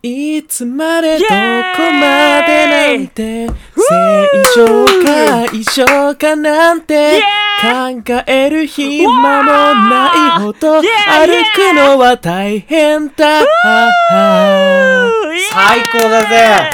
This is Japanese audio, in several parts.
いつまでどこまでなんて正常か異常かなんて考える暇もないほど歩くのは大変だ。最高だぜ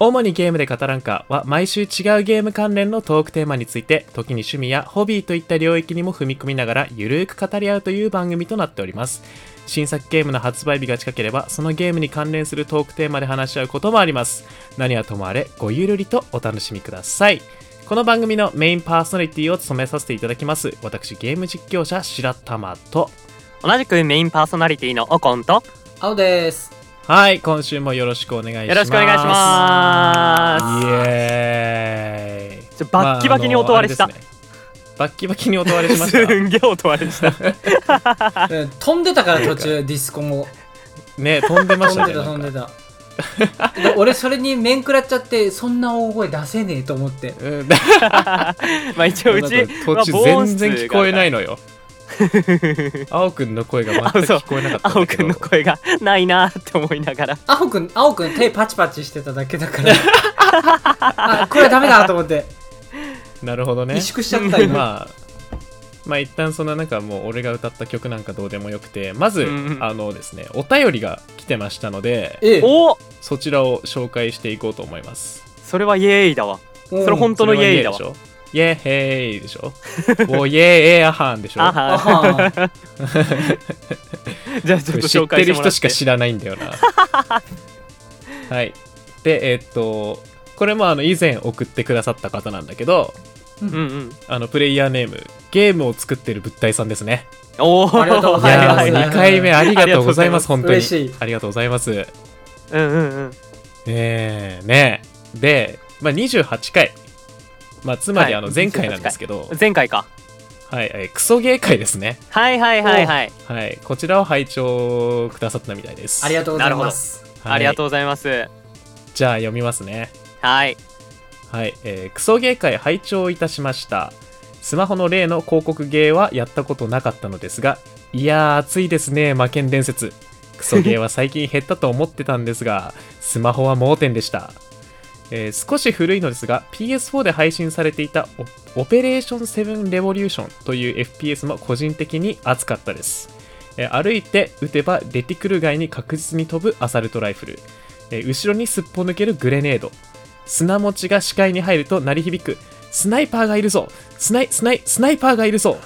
主にゲームで語らんかは毎週違うゲーム関連のトークテーマについて時に趣味やホビーといった領域にも踏み込みながらゆるーく語り合うという番組となっております。新作ゲームの発売日が近ければそのゲームに関連するトークテーマで話し合うこともあります。何はともあれごゆるりとお楽しみください。この番組のメインパーソナリティを務めさせていただきます。私ゲーム実況者白玉と。同じくメインパーソナリティのオコンと。青ですはい今週もよろしくお願いします。よろしくお願いします。イエーイ。ちょバッキバキに音割れした、まあバッキバキに音割れしましすたんげえ音割れした。うん飛んでたから途中ディスコも。ね飛んでまし飛んでたねた飛んでた。で俺それに面食らっちゃってそんな大声出せねえと思って。うん。まあ一応うち途中全然聞こえないいのよ 青くんの声が全く聞こえなかったん青くんの声がないなーって思いながら。青くん青くん手パチパチしてただけだから。あこれダメだと思って。なるほどね。萎縮しちゃった今、まあまあ一旦そんななんかもう俺が歌った曲なんかどうでもよくてまず、うんうん。あのですねお便りが来てましたのでええ。おそちらを紹介していこうと思います。それはイエーイだわ。うんそれ本当のイエーイだわイエーイでしょイエーヘイでしょ？おイエーエーアハンでしょ？あ じゃあちょっと知紹って。る人介しか知らないんだよな。はい。でえーっとこれもあの以前送ってくださった方なんだけどうんうん。あのプレイヤーネームゲームを作ってる物体さんですね。おおありがとうごいざいます。やー2回目ありがとうございますあ本当に。嬉しい。ありがとうございます。うんうんうん。えー、ねで、まあ、28回まあつまりはい。あの前回なんですけど、前回か。はい、えークソゲー会ですね。はいはいはいはい。はい。こちらを拝聴くださったみたいです。ありがとうございます。はい。ありがとうございます。じゃあ読みますね。はい。はい、えークソゲー会拝聴いたしました。スマホの例の広告ゲーはやったことなかったのですがいやー熱いですね。魔剣伝説。クソゲーは最近減ったと思ってたんですがスマホは盲点でした、えー少し古いのですが PS4 で配信されていたオペレーション7レボリューションという FPS も個人的に熱かったです、えー歩いて撃てばレティクル外に確実に飛ぶアサルトライフル、えー後ろにすっぽ抜けるグレネード。砂持ちが視界に入ると鳴り響く。スナイパーがいるぞ。スナイスナイスナイパーがいるぞ。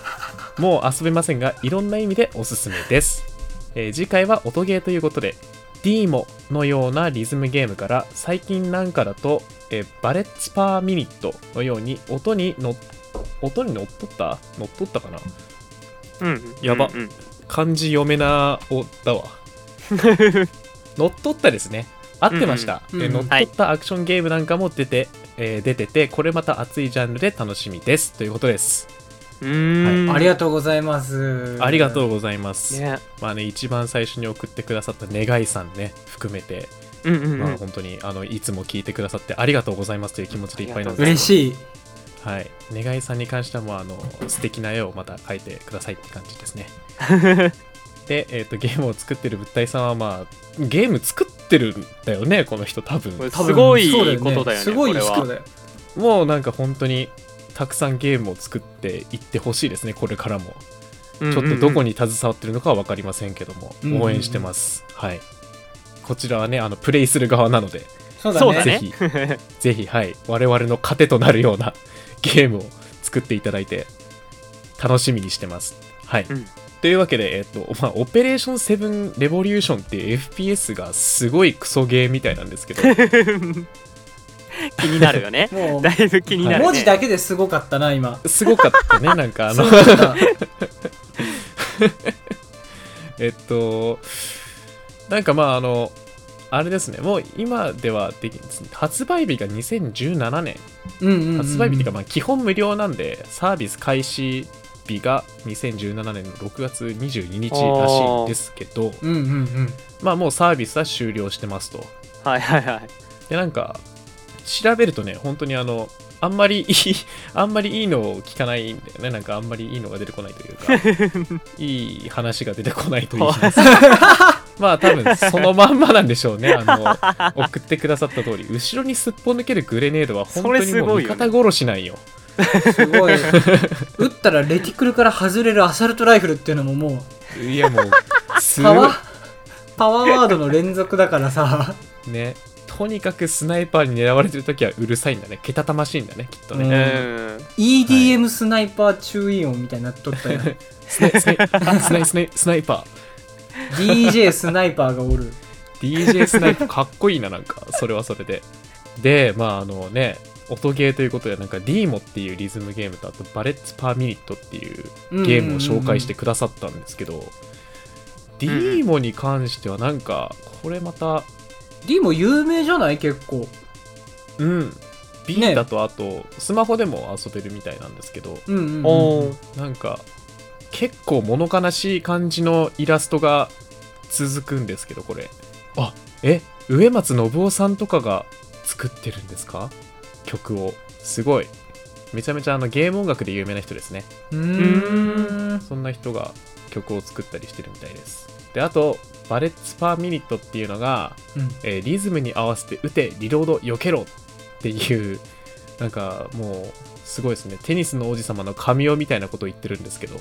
もう遊べませんがいろんな意味でおすすめです、え次回は音ゲーということでディーモのようなリズムゲームから最近なんかだと、えーバレッツパーミニットのように音にの音に乗っ取った？乗っ取ったかな？うん。やば。うんうん。漢字読めなおだわ。乗っ取ったですね。合ってました、うんうん。えー乗っ取ったアクションゲームなんかも出て、えー出ててこれまた熱いジャンルで楽しみです。ということですうーんありがとうございます。ありがとうございます、ね。まあね一番最初に送ってくださった願いさんね含めて、うんうんうん。まあ本当にあのいつも聞いてくださってありがとうございますという気持ちでいっぱいなんです嬉しい。はい。願いさんに関してはもうあの素敵な絵をまた描いてくださいって感じですね。で、えー、とゲームを作ってる物体さんはまあゲーム作ってるんだよねこの人多分。すごいそうことだよね。すごいこれは人だよもうなんか本当にたくさんゲームを作っていってほしいですねこれからも。ちょっとどこにに携わってるのかは分かりませんけども、うんうんうん。応援してます、はい。こちらはねあのプレイする側なのでそうだだね。ね ぜひぜひはい。我々の糧となるようなゲームを作っていただいて楽しみにしてます。はい、うん。というわけで、えっとまあ、オペレーション7レボリューションっていう FPS がすごいクソゲーみたいなんですけど 気になるよね。もうだいぶ気になるね。文字だけですごかったな今。すごかったね なんかあの。えっと、なんかまああの、あれですね、もう今ではでき発売日が2017年、うん。うんうん発売日っていうかまあ基本無料なんで、サービス開始日が2017年の6月22日らしいんですけど、うんうんうん。まあもうサービスは終了してますと。はいはいはい。で、なんか、調べるとね、本当にあの、あんまりいい あんまりいいのを聞かないんだよね。なんかあんまりいいのが出てこないというか。いい話が出てこないといいます まあ多分そのまんまなんでしょうね。あの送ってくださった通り。後ろにすっぽ抜けるグレネードは本当にもう味すごいよね。方殺しなんよ。すごい。撃ったらレティクルから外れるアサルトライフルっていうのももういやもうすごい。パワーパワーワードの連続だからさ。ねとにかくスナイパーに狙われてる時はうるさいんだね。けたたましいんだねきっとね、うん。うん。EDM スナイパー注意音みたいになっとったよ。スナイスナイあスナイスナイスナイパ DJ スナイパーがおる。ー DJ スナイパーかっこいいななんか。それはそれで。でまああのね音ゲーということでなんか DMO っていうリズムゲームとあとバレッツパーミニットっていうゲームを紹介してくださったんですけど、DMO に関してはなんかこれまた D も有名じゃない？結構。うん。ビータとあとスマホでも遊べるみたいなんですけど。うんうん、うん、おー。なんか結構物悲しい感じのイラストが続くんですけどこれ。あえ植松信夫さんとかが作ってるんですか？曲を。すごい。めちゃめちゃあのゲーム音楽で有名な人ですね。うーん。そんな人が曲を作ったりしてるみたいです。であとバレッツパーミニットっていうのが、うん。えーリズムに合わせて撃てリロード避けろっていうなんかもうすごいですね。テニスの王子様の神尾みたいなことを言ってるんですけど。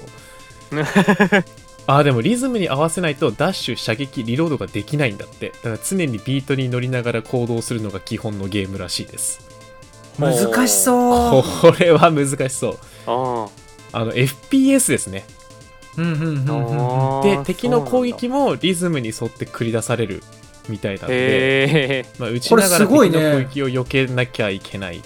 あーでもリズムに合わせないとダッシュ射撃リロードができないんだって。だから常にビートに乗りながら行動するのが基本のゲームらしいです。難しそう。これは難しそう。ああの FPS ですねで敵の攻撃もリズムに沿って繰り出されるみたいなんで。まあ、打ちながら敵のこれすごいね。攻撃を避けなきゃいけない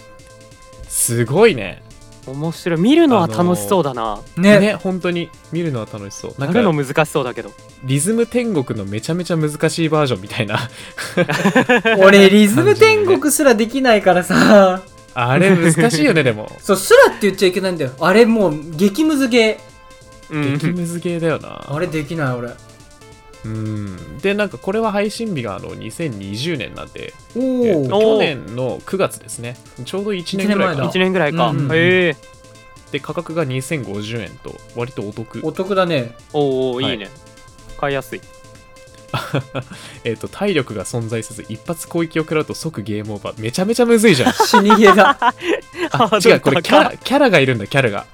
すごいね。面白い。見るのは楽しそうだな。ね。ね本当に。見るのは楽しそう。なるのか難しそうだけど。リズム天国のめちゃめちゃ難しいバージョンみたいな。俺リズム天国すらできないからさ。あれ難しいよねでも。そうすらって言っちゃいけないんだよ。あれもう激ムズゲうん激ムズゲーだよな。ーあれできない俺。うん。でなんかこれは配信日があの2020年なんで、おっ去年の9月ですね。ちょうど1年ぐらいか。な一1年ぐらいか。うん。へえ。で価格が2050円と割とお得。お得だね。おおはいいい。ね。買いやすい。えっと体力が存在せず一発攻撃を食らうと即ゲームオーバー。めちゃめちゃむずいじゃん。死にゲーだ。あ違うこれキャラキャラがいるんだキャラが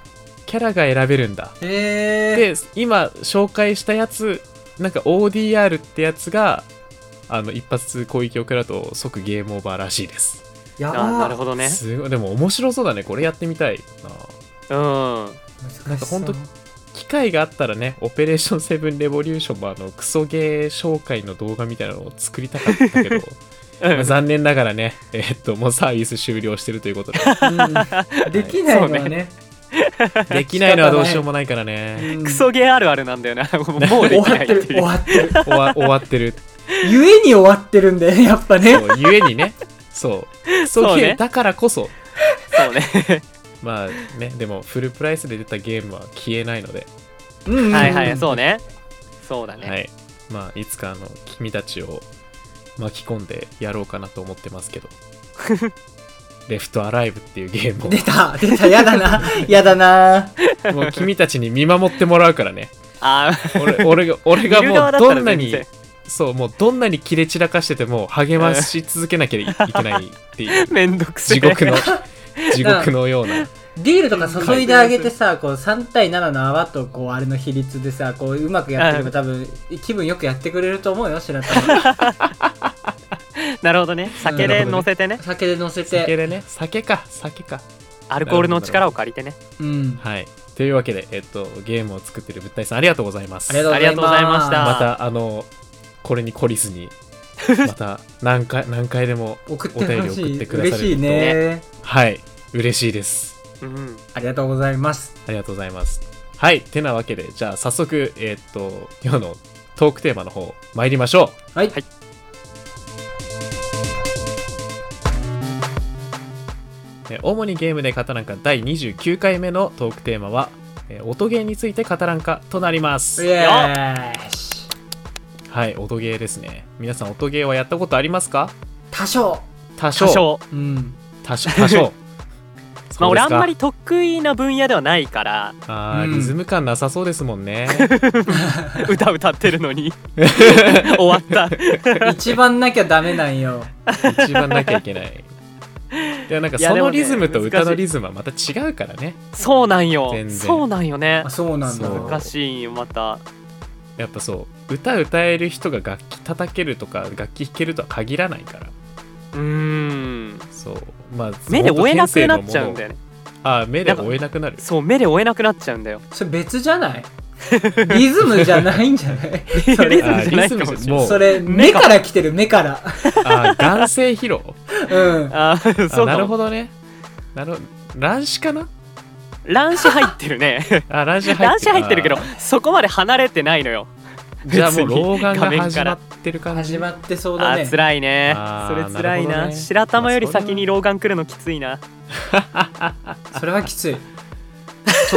キャラが選べるんだ。へえで今紹介したやつなんか ODR ってやつがあの一発攻撃を食らうと即ゲームオーバーらしいです。やあなるばほどね。すごい。でも面白そうだね。これやってみたいな。うん。難しそう。ほんと機会があったらねオペレーションセブンレボリューションもあのクソゲー紹介の動画みたいなのを作りたかったけど まあ残念ながらねえーっともうサービス終了してるということで。うん。できないのはね できないのはどうしようもないからね。うん。クソゲーあるあるなんだよな。もうでき終わってるないっていう。終わってる。終わ 終わってる。ゆえに終わってるんだよねやっぱね。そうゆえにね。そう。クソそうねゲーだからこそ。そうね。まあねでもフルプライスで出たゲームは消えないので、うんうんはいはい、そうね。そうだはね。い。まあいつかあの君たちを巻き込んでやろうかなと思ってますけどレフトアライブっていうゲームを。出た出たやだなやだな。もう君たちに見守ってもらうからね。あ俺俺が俺がもうどんなにそうもうどんなに切れ散らかしてても励まし続けなきゃいけないっていう。あ、めんどくせえ。地獄の 地獄のような。ディールとか注いであげてさこう3対7の泡とこうあれの比率でさこううまくやってれば多分気分よくやってくれると思うよ白玉 なるほどね。酒で乗せてね。酒で乗せ酒てでね。酒か。酒か。アルコールの力を借りてね。うん。はい。というわけで、えっと、ゲームを作ってる物体さんありがとうございます。ありがとうございました。またあのこれに懲りずに また何回何回でも送ってほしお便り送っいてくださると。嬉しいね。はい。嬉しいです。うん。ありがとうございます。ありがとうございます。はい。てなわけでじゃあ早速えっと今日のトークテーマの方参りましょう。はい、はいえ主にゲームで語らんか第29回目のトークテーマはえ音ゲーについて語らんかとなります。はい音ゲーですね。皆さん音ゲーはやったことありますか？多少。多少。多少。うん。多少。多少。まあ俺あんまりり得意な分野ではないから。あー、うん。リズム感なさそうですもんね。歌歌ってるのに。終わった。一番なきゃダメなんよ。一番なきゃいけないでもなんかそのリズムと歌のリズムはまた違うからね。そうなんよ。全然。そうなんよね。あそうなんだ。難しいんよまた。やっぱそう歌歌える人が楽器叩けるとか楽器弾けるとは限らないから。うーん。そう。まあ目で追えなくなっちゃうんだよよねあー目で追えなくなる。そう目で追えなくなっちゃうんだよ。それ別じゃない？リズムじゃないんじゃない？それリズムじゃないかもしれない。それ目から来てる目から。あー眼性疲労 うん。あーそうあなるほどね。なるほど。乱視かな？乱視入ってるね。あ乱視入ってる。乱視入ってるけどそこまで離れてないのよ。じゃあもう老眼が始まってる感じ。始まってそうだね。辛いね。それ辛いな。ね。白玉より先に老眼来るのきついな。それはきつい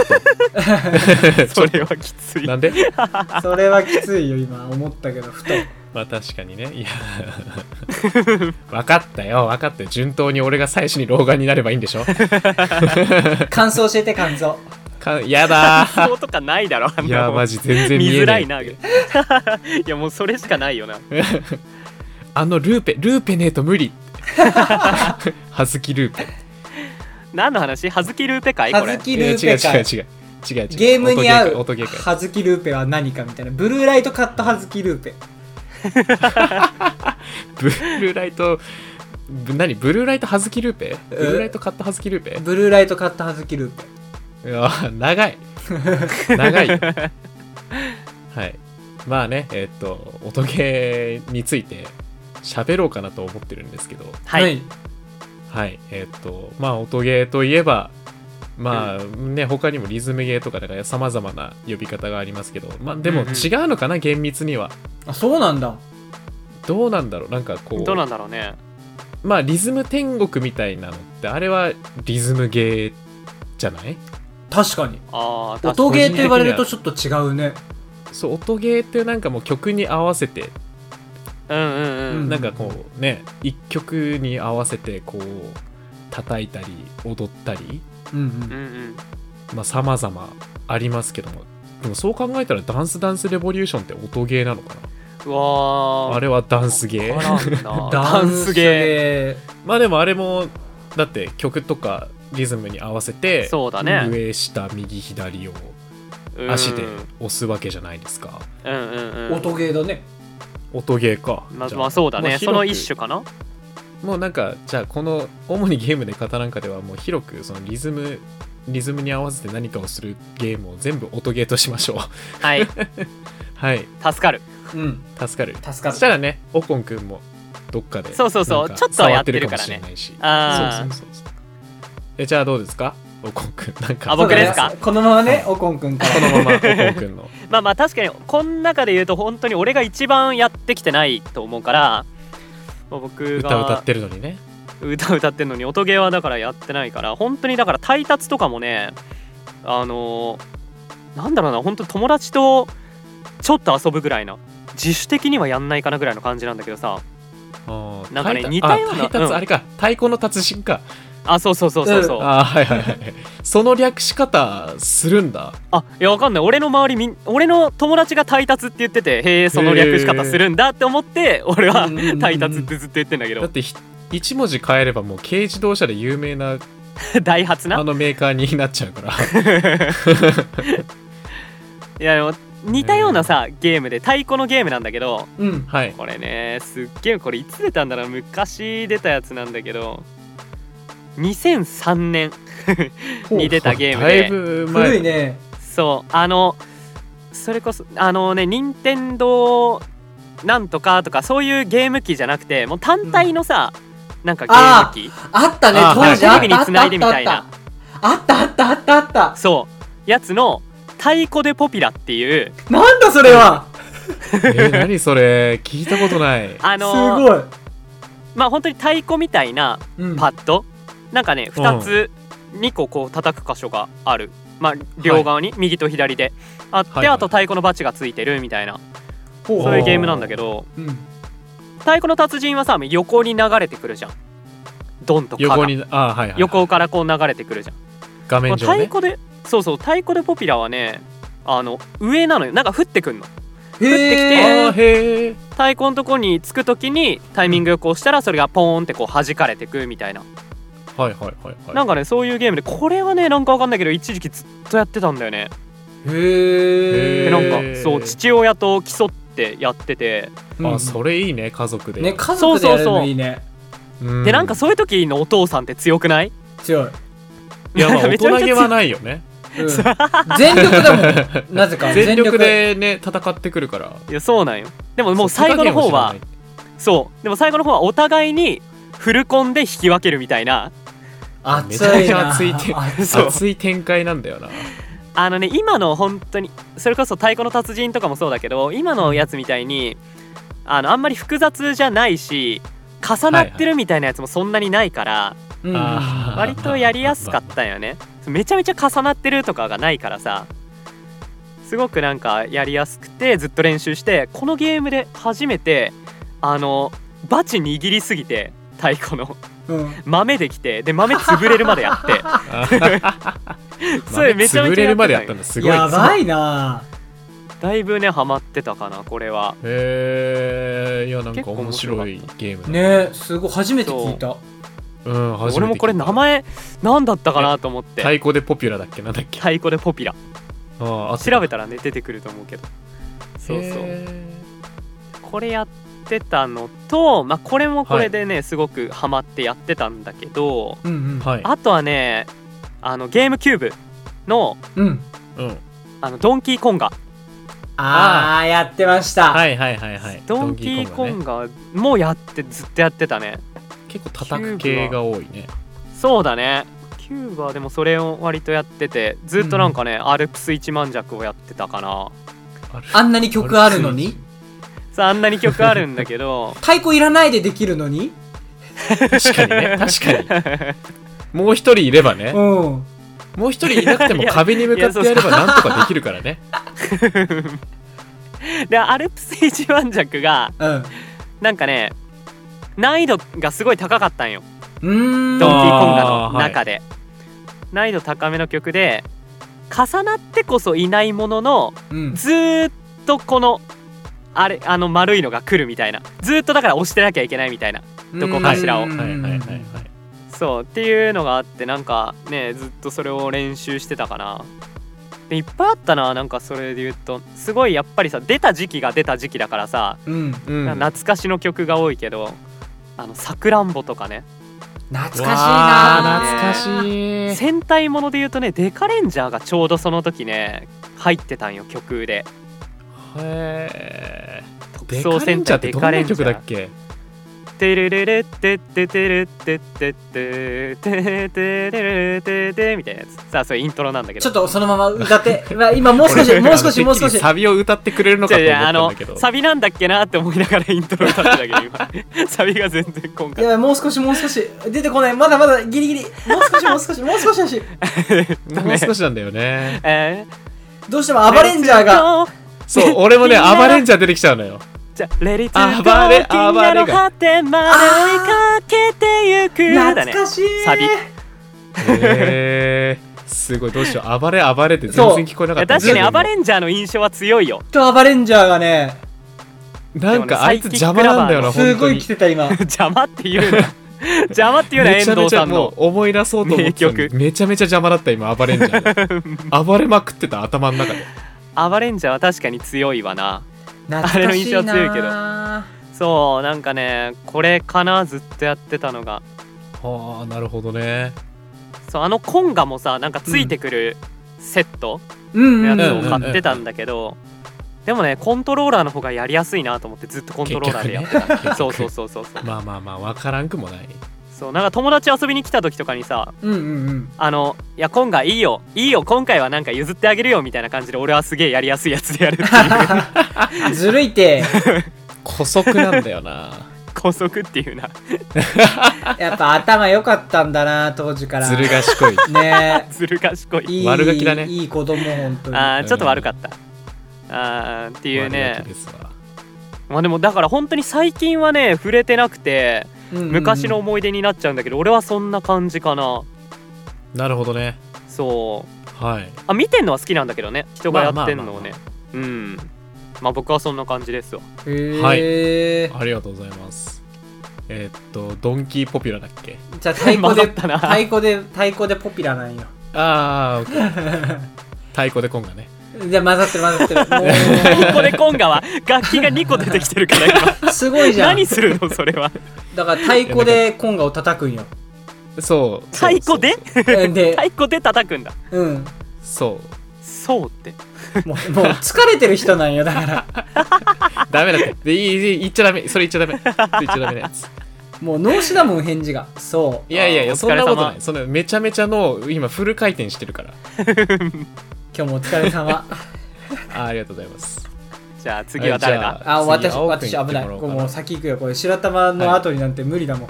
それはきつい。なんで？それはきついよ。今思ったけどふと。まあ確かにね。いや。分かったよ。分かったよ。順当に俺が最初に老眼になればいいんでしょ？感想教えて感想。かやだー。そうとかないだろあんいなやマジ全然見見えないづらいな。いやもうそれしかないよな。あのルーペルーペねえと無理。はずきルーペ何の話？はずきルーペ会これ。はずきルーペ会い。や違う違う違う。違う違う。ゲームに合う音ゲー会はずきルーペは何かみたいな。ブルーライトカットはずきルーペ。ブルーライトぶ何？ブルーライトはずきルーペ？ブえルーライトカットはずきルーペ？ブルーライトカットはずきルーペ。いや長い。長い。よはい。まあねえっと音ゲーについて喋ろうかなと思ってるんですけど。はい、はいえっとまあ音ゲーといえばまあね他にもリズムゲーとかさまざまな呼び方がありますけどまあでもうん。うん違うのかな厳密には。あそうなんだ。どうなんだろうなんかこう。どうなんだろうね。まあリズム天国みたいなのってあれはリズムゲーじゃない？確かに。ああ音ゲーって言われるとちょっと違うね。そう音ゲーってなんかもう曲に合わせてうんうんうん、うんなんかこうね一曲に合わせてこう叩いたり踊ったり。うんうん。うんうんまあ様々ありますけども。でもそう考えたらダンスダンスレボリューションって音ゲーなのかうわー。なあれは ダンスゲー。ダンスゲまあでもあれもだって曲とかリズムに合わせてそうだね。上下右左をー足で押すわけじゃないですか。うんうんうんうん。音ゲーだね音ゲーか。まあまあそうだね。その一種かな。もうなんかじゃあこの主にゲームで方なんかではもう広くそのリズムリズムに合わせて何かをするゲームを全部音ゲーとしましょう。はい。はい。助かる。うん。助かる。助かるそしたらねオコンくんもどっかでそうそうそう。ちょっとはやってるからね。触ってるかもしれないし。あー。そうそうそうそう。えじゃあどうですか？オコンくんなんか。あ僕ですか？このままねおこんくんから。このままオコンくんの。まあまあ確かにこの中で言うと本当に俺が一番やってきてないと思うからまあ僕が歌歌ってるのにね。歌歌ってんのに音ゲーはだからやってないから本当にだからタイタツとかもねあのーなんだろうな本当友達とちょっと遊ぶぐらいな自主的にはやんないかなぐらいの感じなんだけどさ。なんかね似たようなうん。あれか太鼓の達人かあそうそうそうそうそう、あーはいはいはい。その略し方するんだ。あいやわかんない。俺の周りみん俺の友達がタイタツって言っててへえその略し方するんだって思って俺はうんうんうんうん。タイタツってずっと言ってんだけど。だってひ一文字変えればもう軽自動車で有名な ダイハツな？あのメーカーになっちゃうから。いやでも似たようなさゲームで太鼓のゲームなんだけどうんはい。これねすっげえこれいつ出たんだろう。昔出たやつなんだけど2003年に出たゲームだいでぶ前。古いね。そう。あのそれこそあのね任天堂なんとかとかそういうゲーム機じゃなくてもう単体のさ、なんかゲーム機。あったね。あ当時あったテレビに繋いでみたいな。あったあった。あったあったそう。やつの「太鼓でポピラ」っていう。なんだそれは。えー何それ。聞いたことない。あすのごい。まあ本当に太鼓みたいなうん。パッドなんかねうん。2つ2個こう叩く箇所がある。まあ両側に右と左で。あって、はいはい。あと太鼓のバチがついてるみたいな。ほそういうゲームなんだけどうん。太鼓の達人はさ横に流れてくるじゃん。ドンとかが。横にあはいはいはい。横からこう流れてくるじゃん。画面上ね。太鼓でそうそう太鼓でポピュラはねあの上なのよ。なんか降ってくんの。へあーえへえ太鼓のとこにつく時にタイミングよく押したらそれがポーンってこう弾かれてくみたいなはいはいはいはい。なんかねそういうゲームでこれはねなんかわかんないけど一時期ずっとやってたんだよね。へえでなんかそう父親と競ってやってて。あそれいいね家族で。ね家族でやるのいいね。うん。でなんかそういう時のお父さんって強くない？強い、いやまあめ大人げはないよね。うん、全力だもんなぜか。全力でね戦ってくるから。いやそうなんよ。でももう最後の方はそう。でも最後の方はお互いにフルコンで引き分けるみたいな熱いな。熱い熱い。展開なんだよな。あのね今の本当にそれこそ太鼓の達人とかもそうだけど今のやつみたいにあのあんまり複雑じゃないし重なってるみたいなやつもそんなにないから、うん。あー。割とやりやすかったよね。めちゃめちゃ重なってるとかがないからさ。すごくなんかやりやすくてずっと練習してこのゲームで初めてあのバチ握りすぎて太鼓のうん。豆できてで豆潰れるまでやって。それめちゃめちゃ潰れるまでややったんだすごいやばいな。だいぶねハマってたかなこれは。へえいやなんか面面白いゲームだね。すごい。初めて聞いた。う。ん俺もこれ名前何だったかなと思って。太鼓でポピュラだっけ？なんだっけ？太鼓でポピュラ。あーあ調べたらね出てくると思うけど。そうそう。へこれやってたのと、まあ、これもこれでね、すごくハマってやってたんだけどうんうん。ーはい。あとはねあのゲームキューブのうん。うん。あのドンキーコンガ。ああやってました、はいはいはいはい。ドンキーコドンンガもやってずっとやってたね。結構叩く系が多いね。そうだね。キューブはでもそれを割とやっててずっとなんかね、アルプス一万弱をやってたかな。あんなに曲あるのに？さああんなに曲あるんだけど。太鼓いらないでできるのに？確かにね確かに。もう一人いればね。うん。もう一人いなくても壁に向かってやればなんとかできるからね。でアルプス一万弱がうん。なんかね難易度がすごい高かったんよ。うーん。ドンキーコンガのあーはい中で、難易度高めの曲で重なってこそいないもののうん。ずーっとこのあれあの丸いのが来るみたいな。ずーっとだから押してなきゃいけないみたいな。どこかしらを。うん。はいはいはいはい。そう。っていうのがあってなんかねずっとそれを練習してたかな。でいっぱいあったななんかそれで言うと。すごいやっぱりさ出た時期が出た時期だからさ、うん。うん。懐かしの曲が多いけどあのさくらんぼとかね。懐かしいわなー懐かしい。戦隊もので言うとねデカレンジャーがちょうどその時ね入ってたんよ曲でへー。特デカレ捜戦ンジャーってどんな曲だっけ？テレレレってっててれってってってててれれててみたいなやつさあそれイントロなんだけどちょっとそのまま歌ってまあ今もう少し俺もう少しもう少しサビを歌ってくれるのかと思ったんだけどサビなんだっけなって思いながらイントロ歌ってたけど今サビが全然今回いやもう少しもう少し出てこないまだまだギリギリもう少しもう少しもう少しだしもう少しなんだよねえどうしてもアバレンジャーがそう俺もねアバレンジャー出てきちゃうのよ。じゃあレディツ暴ーれゴー銀河の果てまで追いかけてゆく。だね懐かしい。サビ。へえすごいどうしよう。暴れ暴れって全然聞こえなかった。確かにアバンレンジャーの印象は強いよ。とアバレンジャーがねなんかあいつ邪魔なんだよなすごい来てた今。邪魔って言うな 邪魔って言うな遠藤さんの。思い出そうと思ってめちゃめちゃ邪魔だった今暴れんじゃん暴れまくってた頭の中でアバレンジャーは確かに強いわな。懐かしいなあれの印象強いけど。そうなんかねこれかなずっとやってたのが。はあなるほどね。そうあのコンガもさなんかついてくるセットうんのやつを買ってたんだけど、でもねコントローラーの方がやりやすいなと思ってずっとコントローラーでやってた、ね。そうそうそうそうそう。まあまあまあ分からんくもないそうなんか友達遊びに来た時とかにさうんうんうん。あのいやコンガいいよ。いいよ今回はなんか譲ってあげるよみたいな感じで俺はすげえやりやすいやつでやるっていう。ずるいて。古速なんだよな。高速っていうな。やっぱ頭良かったんだな当時から。ずる賢い。ね。ずる賢い。いい悪ガキだね。いい子供本当に。あーちょっと悪かった。あーっていう悪ねガキですわ。まあでもだから本当に最近はね触れてなくて昔の思い出になっちゃうんだけど俺はそんな感じかな。なるほどね。そう。はい。あ見てんのは好きなんだけどね。人がやってんのをまあまあねうん。まあ僕はそんな感じですわ。へえ、ありがとうございます。えーっとドンキーポピュラだっけ？じゃあ太鼓で混ざったな。太鼓で太鼓でポピュラなんよ。ああオッケー。太鼓でコンがねじゃあ混ざってる混ざってる。もここでコンガは楽器が2個出てきてるから。すごいじゃん。何するのそれは。だから太鼓でコンガを叩くんよ。そう。太鼓で？えで太鼓で叩くんだ。うん。そう。そうって。もうもう疲れてる人なんよだから。ダメだって。でいいいい言っちゃダメ。それ言っちゃダメ。言っちゃダメなやつ。もう脳死だもん返事が。そう。いやいやいやそんなことない。そんなめちゃめちゃ脳今フル回転してるから 今日もお疲れ様。あ ーありがとうございます。じゃあ次は誰だ？あ私私危ない。もう先行くよ。これ白玉の後になんて無理だも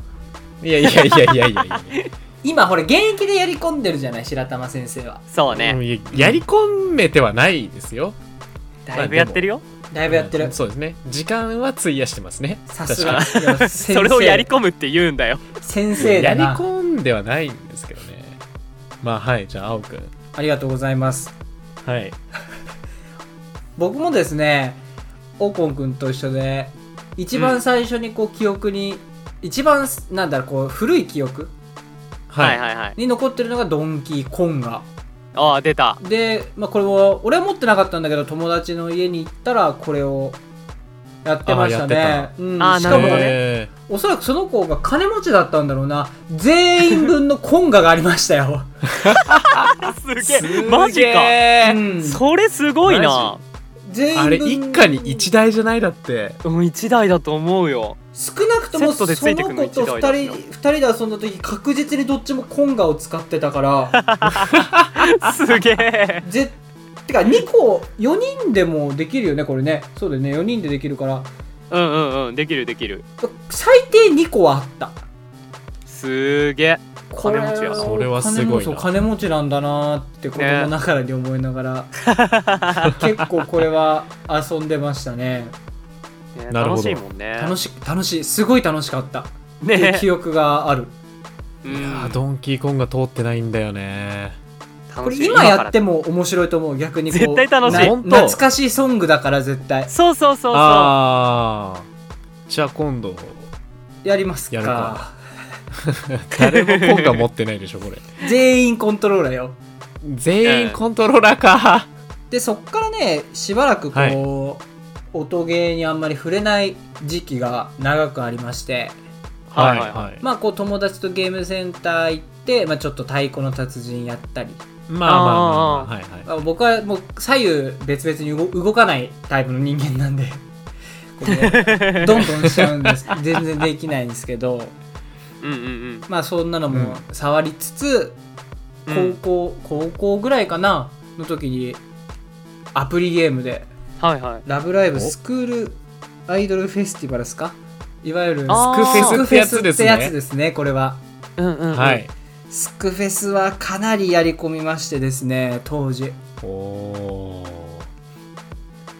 ん、いやいやいやいやいやいや。今ほれ現役でやり込んでるじゃない白玉先生は。そうね。うんいややり込めてはないですよ。だいぶやってるよ。だいぶやってる。そうですね。時間は費やしてますね。さすが。それをやり込むって言うんだよ。先かにやり込んではないんですけどね。まあはいじゃあ青くんありがとうございますはい。僕もですねオコン君と一緒で一番最初にこう記憶に、一番なんだろうこう古い記憶はい。はいはいに残ってるのがドンキーコンガ。ああ出た。で、まあ、これを俺は持ってなかったんだけど友達の家に行ったらこれをやってましたね。うん、あしかもねへおそらくその子が金持ちだったんだろうな。全員分のコンガがありましたよ、すげすえ。マジか。うん、それすごいな。全員分ーあれ一家に一台じゃないだって。うん1台だと思うよ。少なくともそのの子と2一台だ人二人で遊んだ時確実にどっちもコンガを使ってたから。すげえ。ぜてか2個4人でもできるよねこれね。そうだよね。4人でできるから。うんうんうん。できるできる。最低2個はあった。すげえ。これ金持ちやそれはすごいな。金持ちそう金持ちなんだなーって子供ながらに思いながら、結構これは遊んでましたね。ね楽しいもんね。楽し楽しい。すごい楽しかった。ね。記憶がある。ういやドンキーコンが通ってないんだよねこ楽しい。れ今やってもも面白いと思う逆にこう。絶対楽しい。懐かしいソングだから絶対。そうそうそうそああじゃあ今度。やりますか。やるか。誰もコンが持ってないでしょこれ。全員コントローラーよ。全員コントローラーか。でそっからねしばらくこう、音ゲーにあんまり触れない時期が長くありまして。はいはいはい。まあこう友達とゲームセンター行って、まあ、ちょっと太鼓の達人やったり、まあまあまあまああはいはい。まあ、僕はもう左右別々に動動かないタイプの人間なんで。どんどんしちゃうんです。全然できないんですけど。うんうんうん。まあそんなのも触りつつ、うん。高校高校ぐらいかなの時にアプリゲームではいはい「ラブライブお？スクールアイドルフェスティバル」ですか？いわゆるスクフェススクフェスってやつですねねこれは。うんうんうん。はいスクフェスはかなりやり込みましてですね当時。お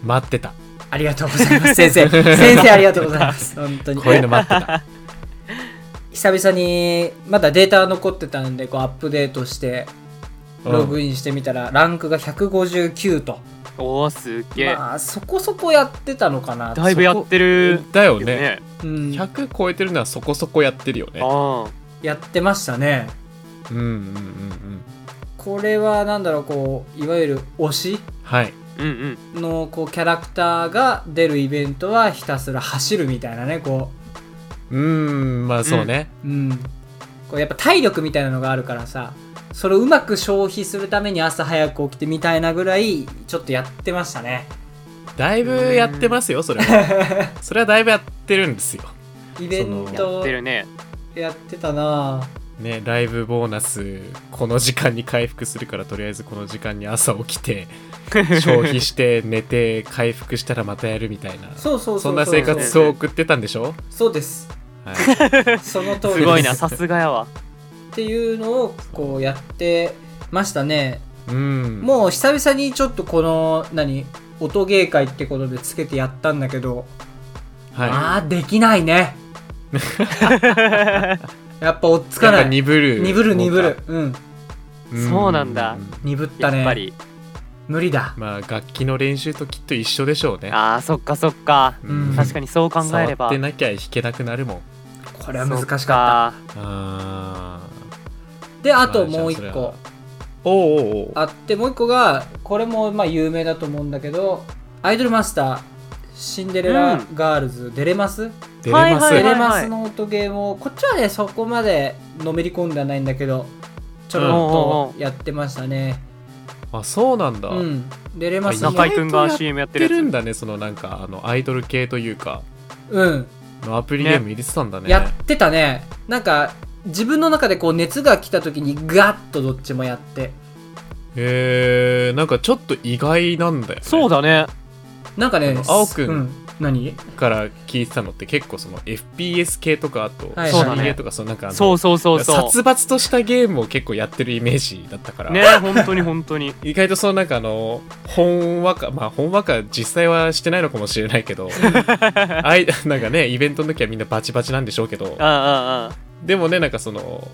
待ってた。ありがとうございます。先生。先生ありがとうございます。本当に。こういうの待ってた。久々にまだデータ残ってたんでこうアップデートしてログインしてみたら、ランクが159と。おおすっげえ。まあそこそこやってたのかな。だいぶやってるだよね。うん、100超えてるのはそこそこやってるよね。あやってましたねうんうんうんうん。これはなんだろうこういわゆる推しはい。あうんうんのこうキャラクターが出るイベントはひたすら走るみたいなねこう。ーんまあそうね、ううん。こうやっぱ体力みたいなのがあるからさそれをうまく消費するために朝早く起きてみたいなぐらいちょっとやってましたね。だいぶやってますよそれは。それはだいぶやってるんですよ。イベンやっトてるね。やってたなねライブボーナスこの時間に回復するからとりあえずこの時間に朝起きて 消費して寝て回復したらまたやるみたいな。そうそうそうそんな生活を送ってたんでしょ、そうです。はい、その通りです。すごいなさすがやわ。っていうのをこうやってましたね。うん。もう久々にちょっとこの何？音ゲー会ってことでつけてやったんだけど、はああできないね やっぱ追っつかやっぱない鈍る鈍る鈍る。うん。うん。そうなんだ。鈍ったね。やっぱり。無理だ。まあ楽器の練習ときっと一緒でしょうね。あーそっかそっか。うん。確かにそう考えれば。触ってなきゃ弾けなくなるもん。これは難しかっそかあたであとまあもう一個。おうおうおう。あってもう一個がこれもまあ有名だと思うんだけどアイドルマスターシンデレラガールズ、デレマスデレマス、はいデレはいマスの音ゲームを。こっちはねそこまでのめり込んではないんだけどちょろっとやってましたね。あそうなんだ、うん。デレマスあ中井くんが意外とや CM やっやっててるやつ。るんだねそのなんかあのアイドル系というか。うん。のアプリゲーム入れてたんだね。やってたね。なんか自分の中でこう熱が来た時にガッとどっちもやって。へえんかちょっと意外なんだよ、ね、そうだねなんかね青くんうん、何？から聞いてたのって結構その FPS 系とかあとはいそうだね CD 系とかそのなんかそうそうそうそう。殺伐としたゲームを結構やってるイメージだったから、ね本当に本当に。意外とそのなんかあのほんわかまあほんわか実際はしてないのかもしれないけど あいなんかねイベントの時はみんなバチバチなんでしょうけど。ああああ。でもねなんかその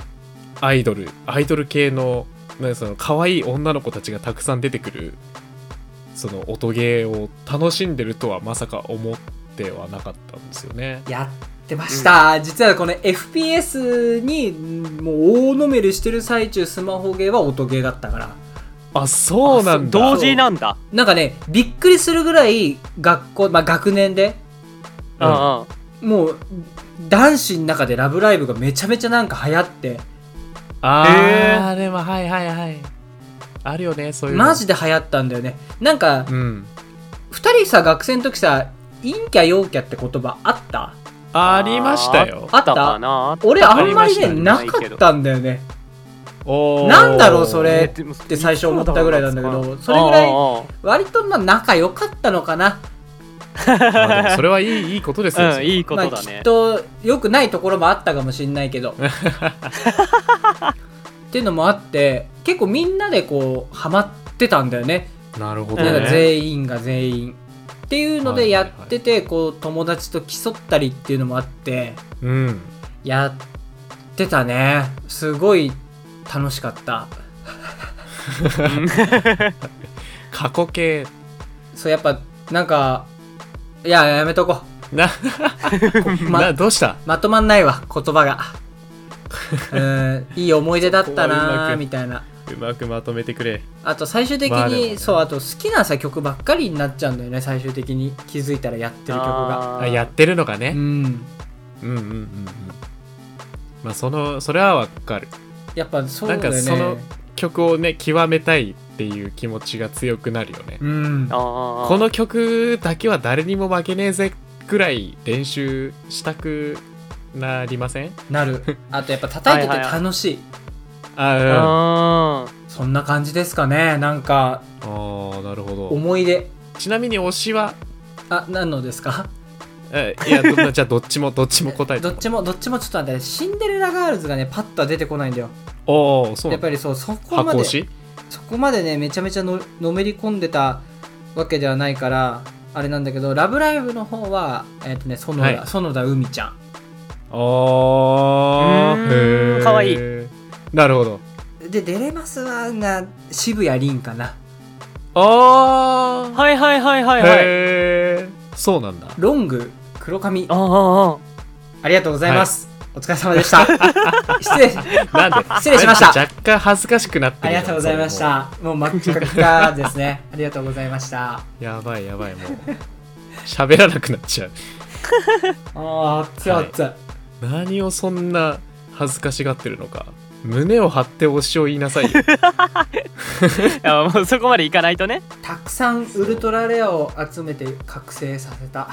アイドルアイドル系のなんかその可愛い女の子たちがたくさん出てくるその音ゲーを楽しんでるとはまさか思ってはなかったんですよね。やってました、実はこの FPS にんもう大のめりしてる最中スマホゲーは音ゲーだったから。あそうなんだ。同時なんだ。なんかねびっくりするぐらい学校、まあ、学年でうん。ああもう男子の中で「ラブライブ!」がめちゃめちゃなんか流行って。あへー。でもはいはいはいあるよねそういうの。マジで流行ったんだよね。なんかうん。2人さ学生の時さ陰キャ陽キャって言葉あった？ありましたよ。あった？かな？俺あんまりねなかったんだよね。なんだろうそれって最初思ったぐらいなんだけどそれぐらいああ割とまあ仲良かったのかな。それはいいいいことですよ、うんいいことまあ、だねきっと良くないところもあったかもしれないけど っていうのもあって結構みんなでこうハマってたんだよね。なるほどなんかね全員が全員っていうのでやはいはいはい。っててこう友達と競ったりっていうのもあってうん。やってたね。すごい楽しかった。過去形。そうやっぱなんかいややめとこなう、まなどうした？まとまんないわ言葉が うんいい思い出だったなみたいな。うまくまとめてくれ。あと最終的に、まあね。そうあと好きなさ曲ばっかりになっちゃうんだよね最終的に。気づいたらやってる曲が。あやってるのがね、うん。うん、うんうんうん。うんまあそのそれはわかる。やっぱそうだよね。なんかその曲をね極めたいっていう気持ちが強くなるよね、うん。この曲だけは誰にも負けねえぜくらい練習したくなりません？なる。あとやっぱ叩いててはいはいはい楽しい。あうん。あそんな感じですかね。なんかあーなるほど。思い出。ちなみに推しは？あ何のですか？えいやど じゃあどっちもどっちも答えて。どっちもどっちもちょっと待って。シンデレラガールズがねパッとは出てこないんだよ。おおそうやっぱりそうそこまでそこまでねめちゃめちゃののめり込んでたわけではないからあれなんだけど「ラブライブ!」の方はえっ、とね園田、はい。園田海ちゃんあー。ん。かわいい。なるほど。でデレマスはが渋谷凛かな。ああはいはいはいはいはい。へえそうなんだ。ロング黒髪。あああありがとうございます、お疲れ様でした。失礼。なんで？失礼しました。若干恥ずかしくなってる ありがとうございました。もう真っ赤っかですね。ありがとうございました。やばいやばいもう。喋らなくなっちゃう。あー熱い熱い、何をそんな恥ずかしがってるのか。胸を張って推しを言いなさいよ。いやもうそこまでいかないとね。たくさんウルトラレアを集めて覚醒させた、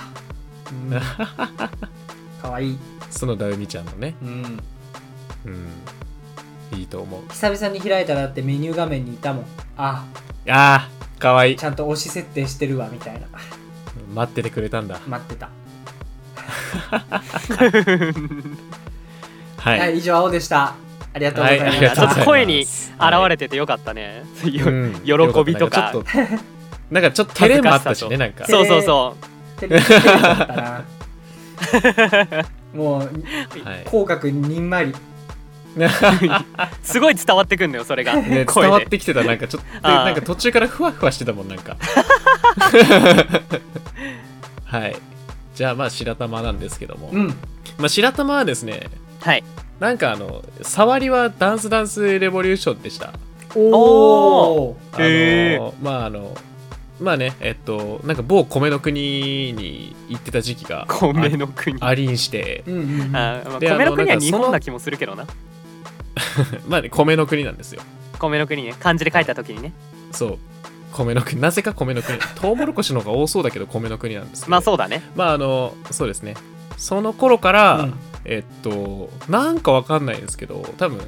うん、かわいい、園田海ちゃんのね。うん、うん。いいと思う。久々に開いたらってメニュー画面にいたもん。あ。あーかわいい。ちゃんと推し設定してるわみたいな。待っててくれたんだ。待ってた はい、はい、以上青でした。ありがとうございまはいあた、がとうございます。声に現れててよかったね、ようん。喜びとか。よったなんかちょっとなんかちょっと照れもあったしねなんか。そうそうそうもうはい。口角にんまり。すごい伝わってくんのよそれが、ね、声で。伝わってきてた。なんかちょっとあー。なんか途中からふわふわしてたもんなんか。はいじゃあまあ白玉なんですけども、うん。まあ、白玉はですねはい。なんかあの触りはダンスダンスレボリューションでした。おおあのへまああのまあねえっとなんか某米の国に行ってた時期が米の国。あありんして。うんうんうん。あーまあで米の国は日本な気もするけどな。まあね米の国なんですよ。米の国ね。漢字で書いた時にね。そう米の国。なぜか米の国。トウモロコシの方が多そうだけど米の国なんですけど。まあそうだね。まああのそうですね。その頃から、うん。えっとなんかわかんないんですけど多分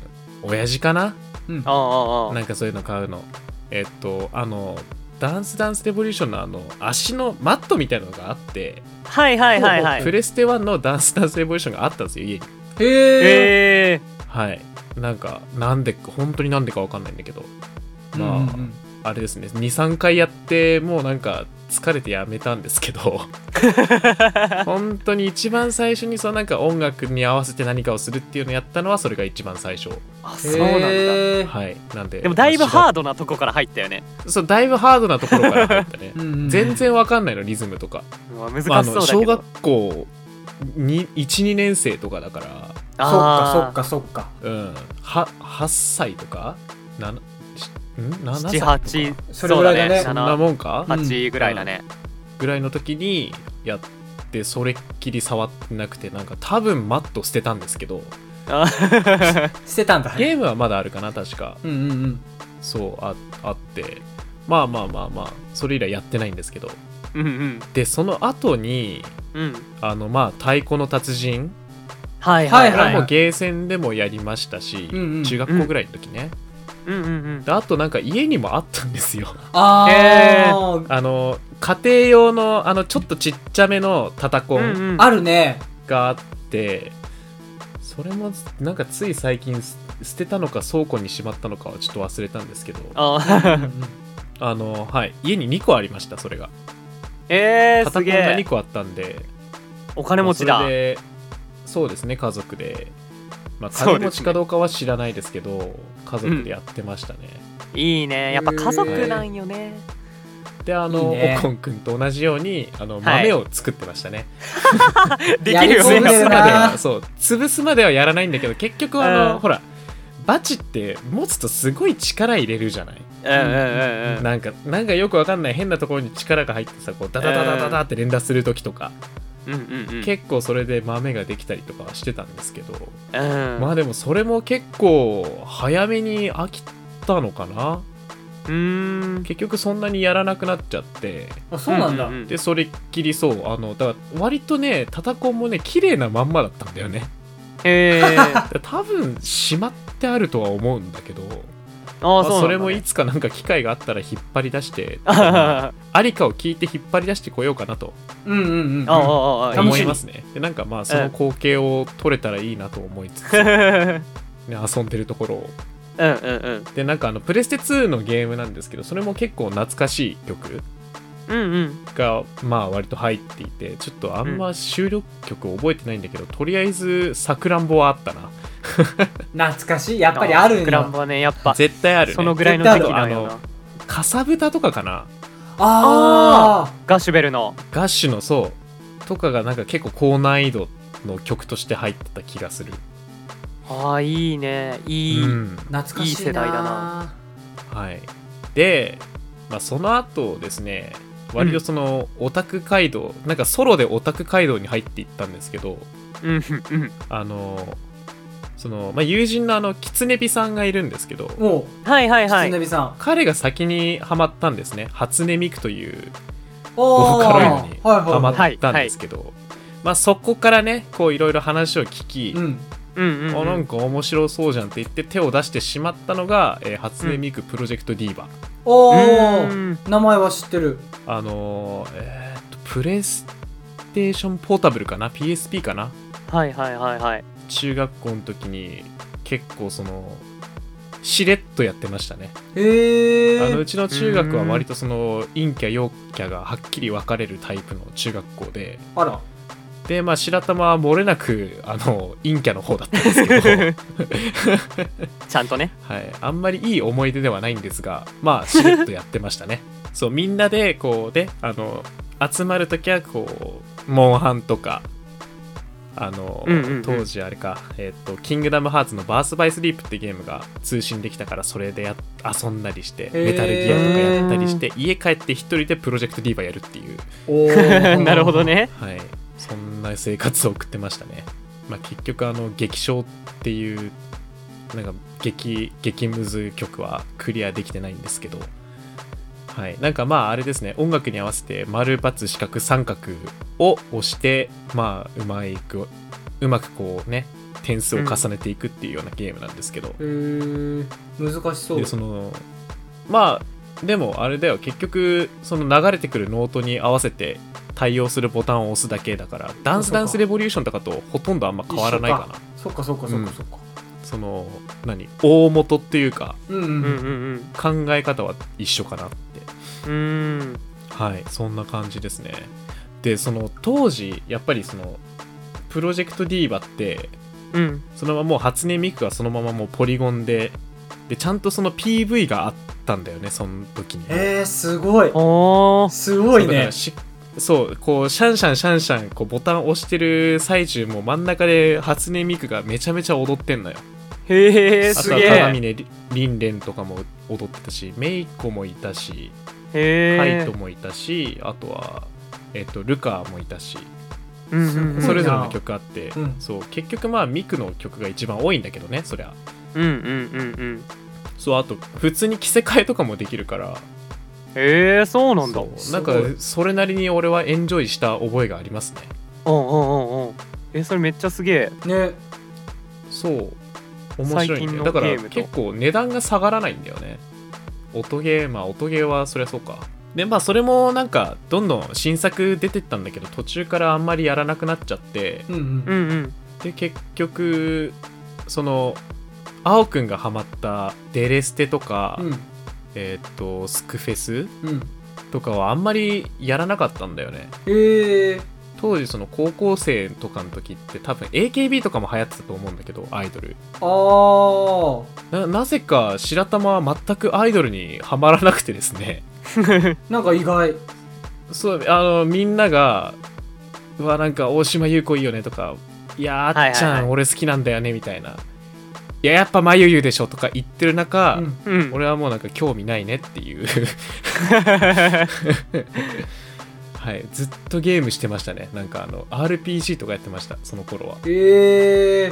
親父かな？うん。ああああ。なんかそういうの買うの。えっとあのダンスダンスレボリューションのあの足のマットみたいなのがあって、はいはいはいはい。プレステ1のダンスダンスレボリューションがあったんですよ家に。へえ。ええはい。なんかなんで本当になんでかわかんないんだけど。まあ、うんうんあれですね23回やってもうなんか疲れてやめたんですけど。本当に一番最初にそのなんか音楽に合わせて何かをするっていうのをやったのはそれが一番最初。あそうなんだ。はいなんで。でもだいぶハードドなとこから入ったよね。そうだいぶハードなところから入ったね。うんうん全然わかんないのリズムとか、難しまああそうだけど。の小学校12年生とかだから。そっかそっかそっか。うん。は8歳とか？ななしん7歳七八それぐらいだね。そんなもんか？うん。八ぐらいだね。ぐらいの時にやってそれっきり触ってなくてなんか多分マット捨てたんですけど。あ 捨てたんだ。ゲームはまだあるかな確か。うんうんうん。そうああって。まあまあまあまあそれ以来やってないんですけど。うんうん。でその後にうん。あのまあ太鼓の達人。はいはいいはい。いこれはもうゲーセンでもやりましたし、うんうん。中学校ぐらいの時ね、うんうんうんであとなんか家にもあったんですよ。あへー。あの家庭用のあのちょっとちっちゃめのタタコン、うんうん。あるね。があってそれもなんかつい最近す捨てたのか倉庫にしまったのかはちょっと忘れたんですけど。うんうあ あのはい。家に2個ありましたそれが。えータタコンがすげえ2個あったんで。お金持ちだ。まあそれでそうですね家族で、まあ、金持ちかどうかは知らないですけど家族でやってましたね、いいね。やっぱ家族なんよね。であのいいね。おこんくんと同じようにあのはい。豆を作ってましたね、できるよね。潰すまでなは。そう潰すまではやらないんだけど結局あの、うん。ほらバチって持つとすごい力入れるじゃない、うんうんうんうん。なんかなんかよくわかんない変なところに力が入ってさこうダダダダダダって連打する時とか、うんうんうん結構それで豆ができたりとかはしてたんですけど、うん。まあでもそれも結構早めに飽きたのかな。うーん。結局そんなにやらなくなっちゃって。あそうなんだ。でそれっきりそう。あのだから割とねタタコンもね綺麗なまんまだったんだよね。へえあで多分しまってあるとは思うんだけどあまあそね。それもいつかなんか機会があったら引っ張り出してあ ありかを聞いて引っ張り出してこようかなとうんうんうんああああ思いますね。でなんかまあその光景を撮れたらいいなと思いつつ、ね、うん遊んでるところを。うんうんでなんかあのプレステ2のゲームなんですけどそれも結構懐かしい曲うんうん。がまあ割と入っていてちょっとあんま収録曲覚えてないんだけど、とりあえずさくらんぼはあったな懐かしい。やっぱりあるんクランよボはねやっぱ。絶対あるね。そのぐらいの時期なんよ。あなかさぶたとかかな？あガッシュベルの。ガッシュのそう。とかがなんか結構高難易度の曲として入ってた気がする。ああいいね。いい、うん。あ懐かしいな。いい世代だなはい。で、まあ、その後ですね割とそのオタク街道、なんかソロでオタク街道に入っていったんですけどうんうん。あのその、まあ、友人のあのキツネビさんがいるんですけどもう。はいはいはい。キツネビさん。彼が先にハマったんですね。初音ミクというおボーカロイドにはいはい。ハマはいったんですけど、まあ、そこからねこういろいろ話を聞き、うん。うんうん、あなんうん、か面白そうじゃんって言って手を出してしまったのが、えー初音ミクプロジェクトディーバ、おうおん。名前は知ってる。あのーえーっとプレイステーションポータブルかな？PSP かな？はいはいはいはい中学校の時に結構そのしれっとやってましたね、へえあのうちの中学は割とその陰キャ陽キャがはっきり分かれるタイプの中学校で。あら。でまあ白玉は漏れなくあの陰キャの方だったんですけど。ちゃんとね。はい、あんまりいい思い出ではないんですがまあしれっとやってましたね。そうみんなでこうであの集まるときはこうモンハンとかあの、うんうんうん。当時あれかえっ、と「キングダムハーツ」の「バース・バイ・スリープ」ってゲームが通信できたからそれでや遊んだりしてー。メタルギアとかやったりして家帰って一人でプロジェクトディーバやるっていう。おー。なるほどね。はい、そんな生活を送ってましたね。まあ、結局あの激唱っていうなんか激激ムズ曲はクリアできてないんですけど、はい、なんかまああれですね。音楽に合わせて丸×四角三角を押してまあうまくうまくこうね点数を重ねていくっていうようなゲームなんですけど、へー難しそうでそのまあでもあれだよ結局その流れてくるノートに合わせて対応するボタンを押すだけだからダンスダンスレボリューションとかとほとん。どあん。ま変わらないかなそっかそっかそっかそっかその何大元っていうかうん。うん。うん。うん。考え方は一緒かなってうん。はいそん。な感じですねでその当時やっぱりそのプロジェクトディーバってうん。そのままもう初音ミクがそのままもうポリゴンででちゃんとその PV があったんだよねその時に。えー、すごい。おー。すごいね。そうだからしそうこうシャンシャンシャンシャンこうボタン押してる最中も真ん中で初音ミクがめちゃめちゃ踊ってんのよ。へえあとはすげえ鏡峰りりんれんとかも踊ってたしメイコもいたしカへえイトもいたしあとはえっとルカもいたしそれぞれの曲あって、うん。そう結局まあミクの曲が一番多いんだけどねそりゃ。うんうんうんうん。そうあと普通に着せ替えとかもできるから。へえそうなんだ。なんかそれなりに俺はエンジョイした覚えがありますね。うんうんうんうん。えそれめっちゃすげえ。ね。そう。面白いんだよだからゲームと。結構値段が下がらないんだよね。音ゲーまあ音ゲーはそりゃそうかでまあそれもなんかどんどん新作出てったんだけど途中からあんまりやらなくなっちゃってうんうん。うんうん。で結局その青くんがハマったデレステとか、うん。えーっとスクフェスうん。とかはあんまりやらなかったんだよね。へえ当時その高校生とかの時って多分 AKB とかも流行ってたと思うんだけどアイドル。あー。ななぜか白玉は全くアイドルにはまらなくてですね なんか意外。そうあのみんなが「うわなんか大島優子いいよね」とか「いやあっちゃん、はいはいはい。俺好きなんだよね」みたいな「いややっぱまゆゆでしょ」とか言ってる中、うん。うん俺はもうなんか興味ないねっていう。はいずっとゲームしてましたね。なんかあの RPG とかやってましたその頃は。へえ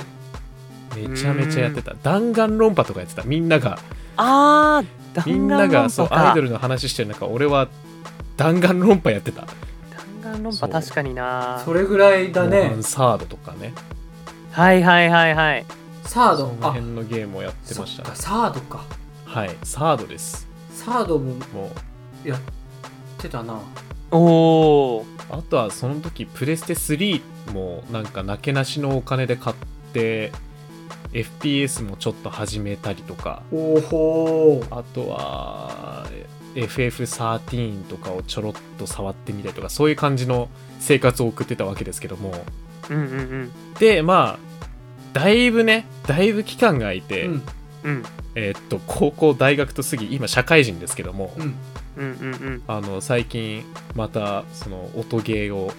めちゃめちゃやってた。弾丸論破とかやってたみんなが。あーみんながそうアイドルの話してる中俺は弾丸論破やってた。弾丸論破確かにな。それぐらいだね。サードとかね。はいはいはいはい。サードそのあ辺のゲームをやってました。かサードか。はいサードです。サードももう。やってたな。おおあとはその時プレステ3もなんかなけなしのお金で買って FPS もちょっと始めたりとか。おほー。あとは FF13 とかをちょろっと触ってみたりとかそういう感じの生活を送ってたわけですけども。うんうんうん。でまあだいぶねだいぶ期間が空いて、うん。うん。えーっと高校大学と過ぎ今社会人ですけども、うん。うんうんうん。あの最近またその音ゲーを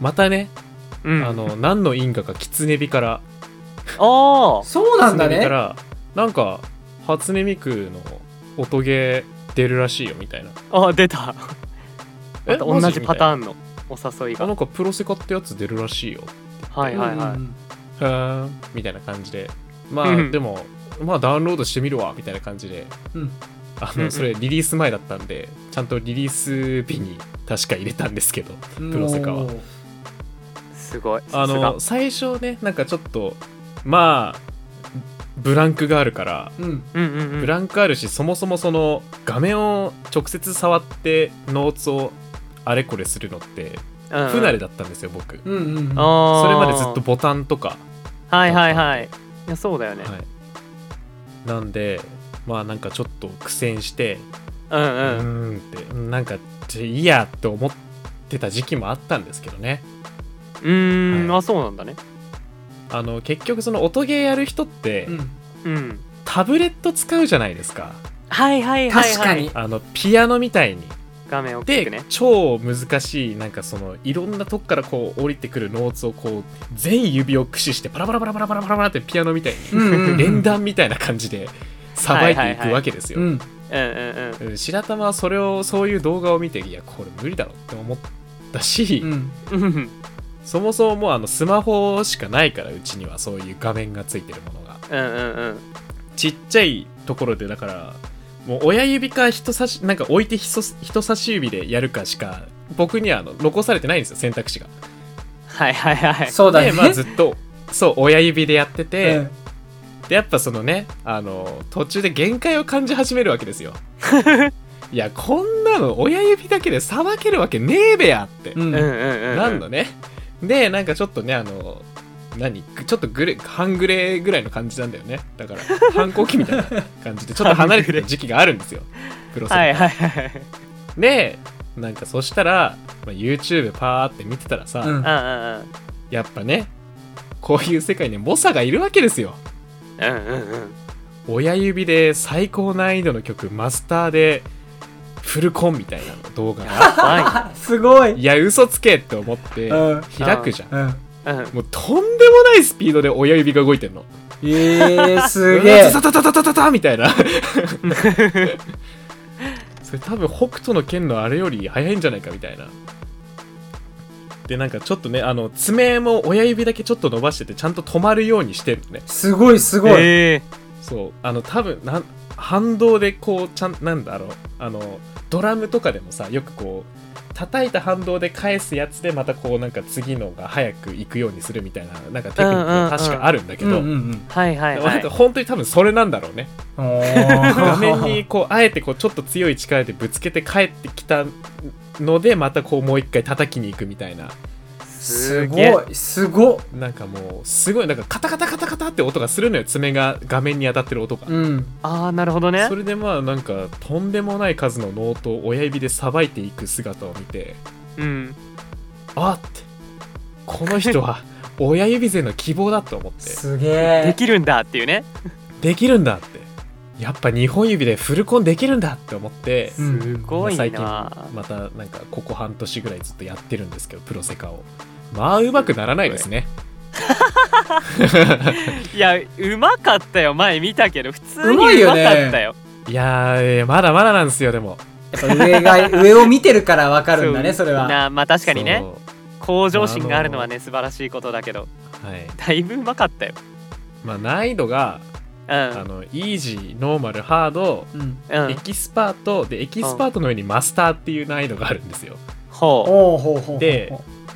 またね、うん。あの何の因果か狐火からああそうなんだね。からなんか初音ミクの音ゲー出るらしいよみたいな。あ出た。また同じパターンのお誘いが。あなんかプロセカってやつ出るらしいよ。はいはいはい、うんみたいな感じで。まあ、うんでもまあダウンロードしてみるわみたいな感じで。うん。あのそれリリース前だったんでちゃんとリリース日に確か入れたんですけどうん。プロセカは。すごい。あの最初ねなんかちょっとまあブランクがあるからうん。うんうんうん。ブランクあるしそもそもその画面を直接触ってノーツをあれこれするのって不慣れだったんですよ僕。うんうんうん。あーそれまでずっとボタンとかはいはいはい。いやそうだよね、はい。なんでまあなんかちょっと苦戦してうんううんーんってなんかじゃあいいやって思ってた時期もあったんですけどね。うーん、はい。あそうなんだねあの結局その音ゲーやる人って、うん。うん。タブレット使うじゃないですか。はいはいはい、はい、確かに。あのピアノみたいに。画面大きで、くね。超難しいなんかそのいろんなとこからこう降りてくるノーツをこう全指を駆使してパラパラパラパラパラパラパラってピアノみたいに、うんうんうん。連弾みたいな感じでさばいていくわけですよ、うんうんうん。うん白玉はそれをそういう動画を見ていやこれ無理だろって思ったし、うんそもそももうあのスマホしかないからうちにはそういう画面がついてるものが。うんうんうん。ちっちゃいところでだからもう親指か人差しなんか置いて人人差し指でやるかしか僕にはあの残されてないんですよ選択肢が。はいはいはい。そうだね。でまあずっとそう親指でやってて、うん。でやっぱそのねあの途中で限界を感じ始めるわけですよ。いやこんなの親指だけでさばけるわけねえべやって、うん。うんうんうんうん。なんのねでなんかちょっとねあの何？ちょっとグレ半グレぐらいの感じなんだよね。だから 反抗期みたいな感じでちょっと離れてた時期があるんですよ。プロセはいはいはい。でなんかそしたら、まあ、YouTube パーって見てたらさ、うん。やっぱねこういう世界に猛者がいるわけですよ。うんうんうん。親指で最高難易度の曲マスターでフルコンみたいなの動画が。は すごい。いや嘘つけって思ってうん。開くじゃん。うん。いうん。もうとんでもないスピードで親指が動いてんの。えー、すげえ。タタタタタタタみたいな。それ多分北斗の剣のあれより速いんじゃないかみたいな。でなんかちょっとねあの爪も親指だけちょっと伸ばしててちゃんと止まるようにしてるのね。すごいすごい、えそう。あの多分なん反動でこうちゃんなんだろう。あのドラムとかでもさよくこう叩いた反動で返すやつでまたこうなんか次のが早く行くようにするみたいななんかテクニックが確かあるんだけど、うんはいはい本当に多分それなんだろうね。画面にこうあえてこうちょっと強い力でぶつけて帰ってきたのでまたこうもう一回叩きに行くみたいなすごいすごいなんかもうすごいなんかカタカタカタカタって音がするのよ爪が画面に当たってる音が、うん。ああなるほどね。それでまあなんかとんでもない数のノートを親指でさばいていく姿を見てうん。あって。この人は 親指勢の希望だと思って。すげでえきるんだっていうね。できるんだって。やっぱ2本指でフルコンできるんだって思って、うん。すごいな、最近またなんかここ半年ぐらいずっとやってるんですけどプロセカをまあうまくならないですね。いやうまかったよ。前見たけど普通にうまかったよ。いやまだまだなんですよでも。上が上を見てるからわかるんだねそれは。なまあ確かにね。そ向上心があるのはね素晴らしいことだけど。うはい。だいぶうまかったよ。まあ難易度が、うん。あのイージーノーマルハードうん。うん。エキスパートでエキスパートの上にマスターっていう難易度があるんですよ。ほおうほうほうほう。で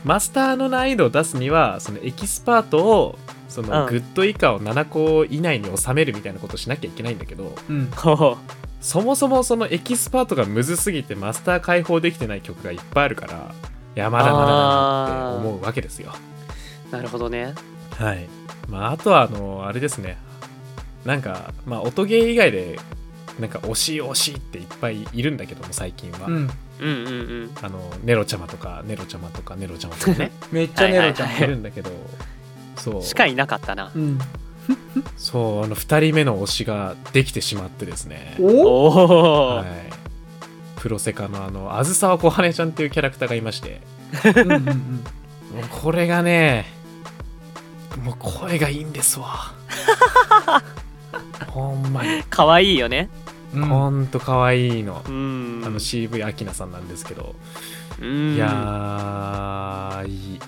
マスターの難易度を出すにはそのエキスパートをそのうん。グッド以下を7個以内に収めるみたいなことをしなきゃいけないんだけどうん。そもそもそのエキスパートがむずすぎてマスター解放できてない曲がいっぱいあるからいやまだまだだなって思うわけですよ。うなるほどね。はい。まああとはあのあれですね。なんかまあ音ゲー以外でなんか惜しい惜しいっていっぱいいるんだけども最近は、うんうんうんうん。あのネロちゃまとかネロちゃまとかネロちゃまとかね。めっちゃネロちゃん、はいいるんだけどそう。しかいなかったな。うん。そうあの2人目の推しができてしまってですね。おおお、はい。プロセカのあのあずさわこはねちゃんっていうキャラクターがいまして。うんうんうん。もうこれがねもう声がいいんですわ。ほんまに。かわいいよね。うんほんとかわいいの。うん。あの CV アキナさんなんですけど、うん。いやーいい。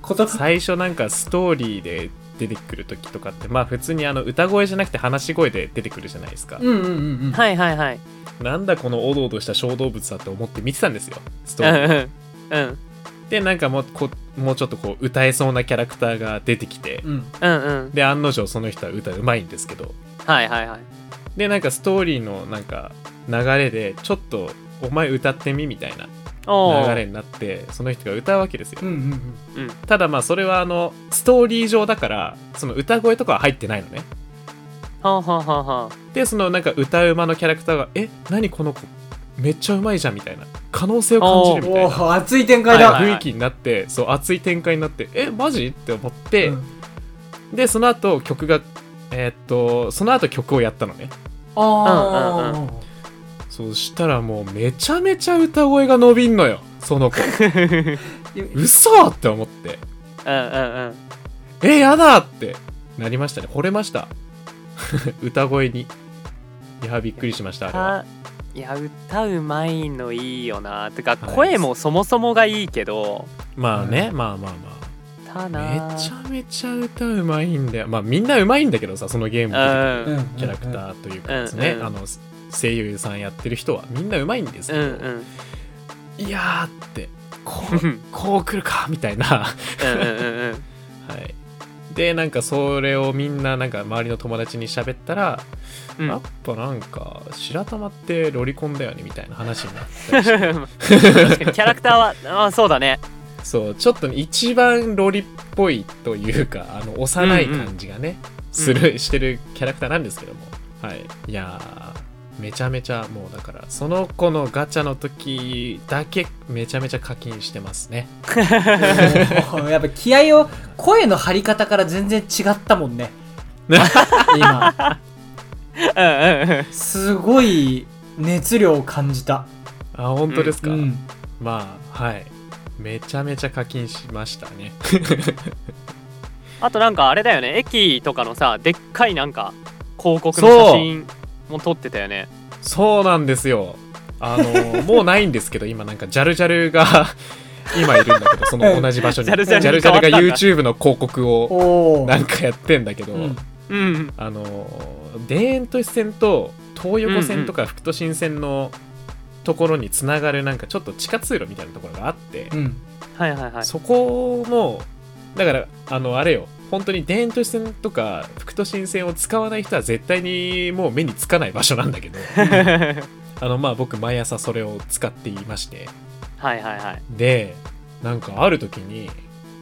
こと最初なんかストーリーで出てくる時とかってまあ普通にあの歌声じゃなくて話し声で出てくるじゃないですか、うんうんうんうん。はいはいはい。なんだこのおどおどした小動物だって思って見てたんですよストうんーリー。うんうんでなんかもうこもうちょっとこう歌えそうなキャラクターが出てきて。うん。で案の定その人は歌うまいんですけど。はいはいはいでなんかストーリーのなんか流れでちょっとお前歌ってみみたいな流れになってその人が歌うわけですよ。うんうんうん。ただまあそれはあのストーリー上だからその歌声とかは入ってないのね。はあはあはあはあ。でそのなんか歌うまのキャラクターが「え何この子めっちゃうまいじゃんみたいな。可能性を感じるみたいおな。お熱い展開だ、はいはい。雰囲気になってそう熱い展開になってえマジ？って思って、うん。でその後曲がえーっとその後曲をやったのね。ああ、うんうんそしたらもうめちゃめちゃ歌声が伸びんのよその子。嘘って思って。うんうんうん。えやだって。なりましたね。惚れました。歌声に。いやびっくりしましたあれは。あいや歌うまいのいいよなてかはい。声もそもそもがいいけど、まあね、まあまあまたあな。めちゃめちゃ歌うまいんだよ。まあみんなうまいんだけどさそのゲーム出て。くるうん。うんキャラクターというかですね、うんうんあの声優さんやってる人はみんなうまいんですけど、うんうん。いやーってこうこう来るかみたいな。はい。でなんかそれをみんななんか周りの友達に喋ったら、うん。やっぱなんか白玉ってロリコンだよねみたいな話になったりして。確かにキャラクターはあそうだねそうちょっとね一番ロリっぽいというかあの幼い感じがね、するしてるキャラクターなんですけども。はい。いやーめちゃめちゃもうだからその子のガチャの時だけめちゃめちゃ課金してますね。やっぱ気合を声の張り方から全然違ったもんね。今。うんうんうん。すごい熱量を感じた。あ本当ですか、うん。まあはいめちゃめちゃ課金しましたね。あとなんかあれだよね。駅とかのさでっかいなんか広告の写真も撮ってたよね。そうなんですよ。あの もうないんですけど今なんかジャルジャルが 今いるんだけどその同じ場所に。ジャルジャルにジャルジャルが YouTube の広告をなんかやってんだけど、うんうん。あの田園都市線と東横線とか副都心線のところにつながるなんかちょっと地下通路みたいなところがあって、うん。はいはいはい。そこもだからあのあれよ。本当に田園都市線とか副都心線を使わない人は絶対にもう目につかない場所なんだけど あのまあ僕毎朝それを使っていまして。はいはいはい。でなんかある時に、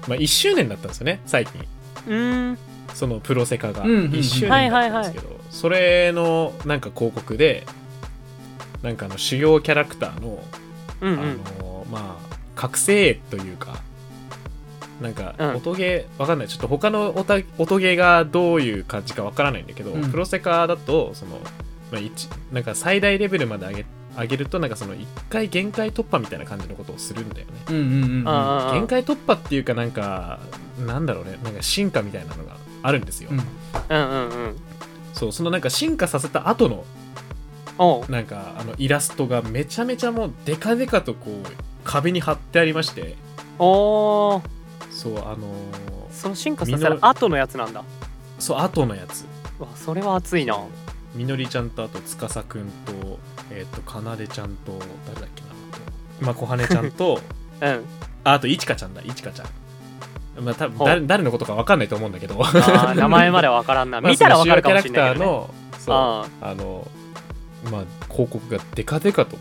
まあ、1周年だったんですよね最近。うーん。そのプロセカがうんうんうん。1周年だったんですけど、それのなんか広告でなんかあの主要キャラクターの,、うんうん。あのまあ覚醒というかなんかうん。音ゲーわかんない。ちょっと他の音音ゲーがどういう感じかわからないんだけど、うん。プロセカだとその、まあ、一なんか最大レベルまで上げ上げるとなんかその1回限界突破みたいな感じのことをするんだよね。うんうんうんああ。限界突破っていうかなんかなんだろうね。なんか進化みたいなのがあるんですよ、うんうんうんうん。そうそのなんか進化させた後のなんかあのイラストがめちゃめちゃもうデカデカとこう壁に貼ってありまして。おー。そうあのーその進化させた後のやつなんだ。そう後のやつ。うわそれは熱いな。みのりちゃんとあと司くんとえっ、とかなでちゃんと誰だっけなまあこはねちゃんと うん。ああといちかちゃんだいちかちゃん。まあ多分誰誰のことかわかんないと思うんだけど。名前までわからんな。見たらわかるかもしれないけど、ね、まあそのまあ広告がデカデカと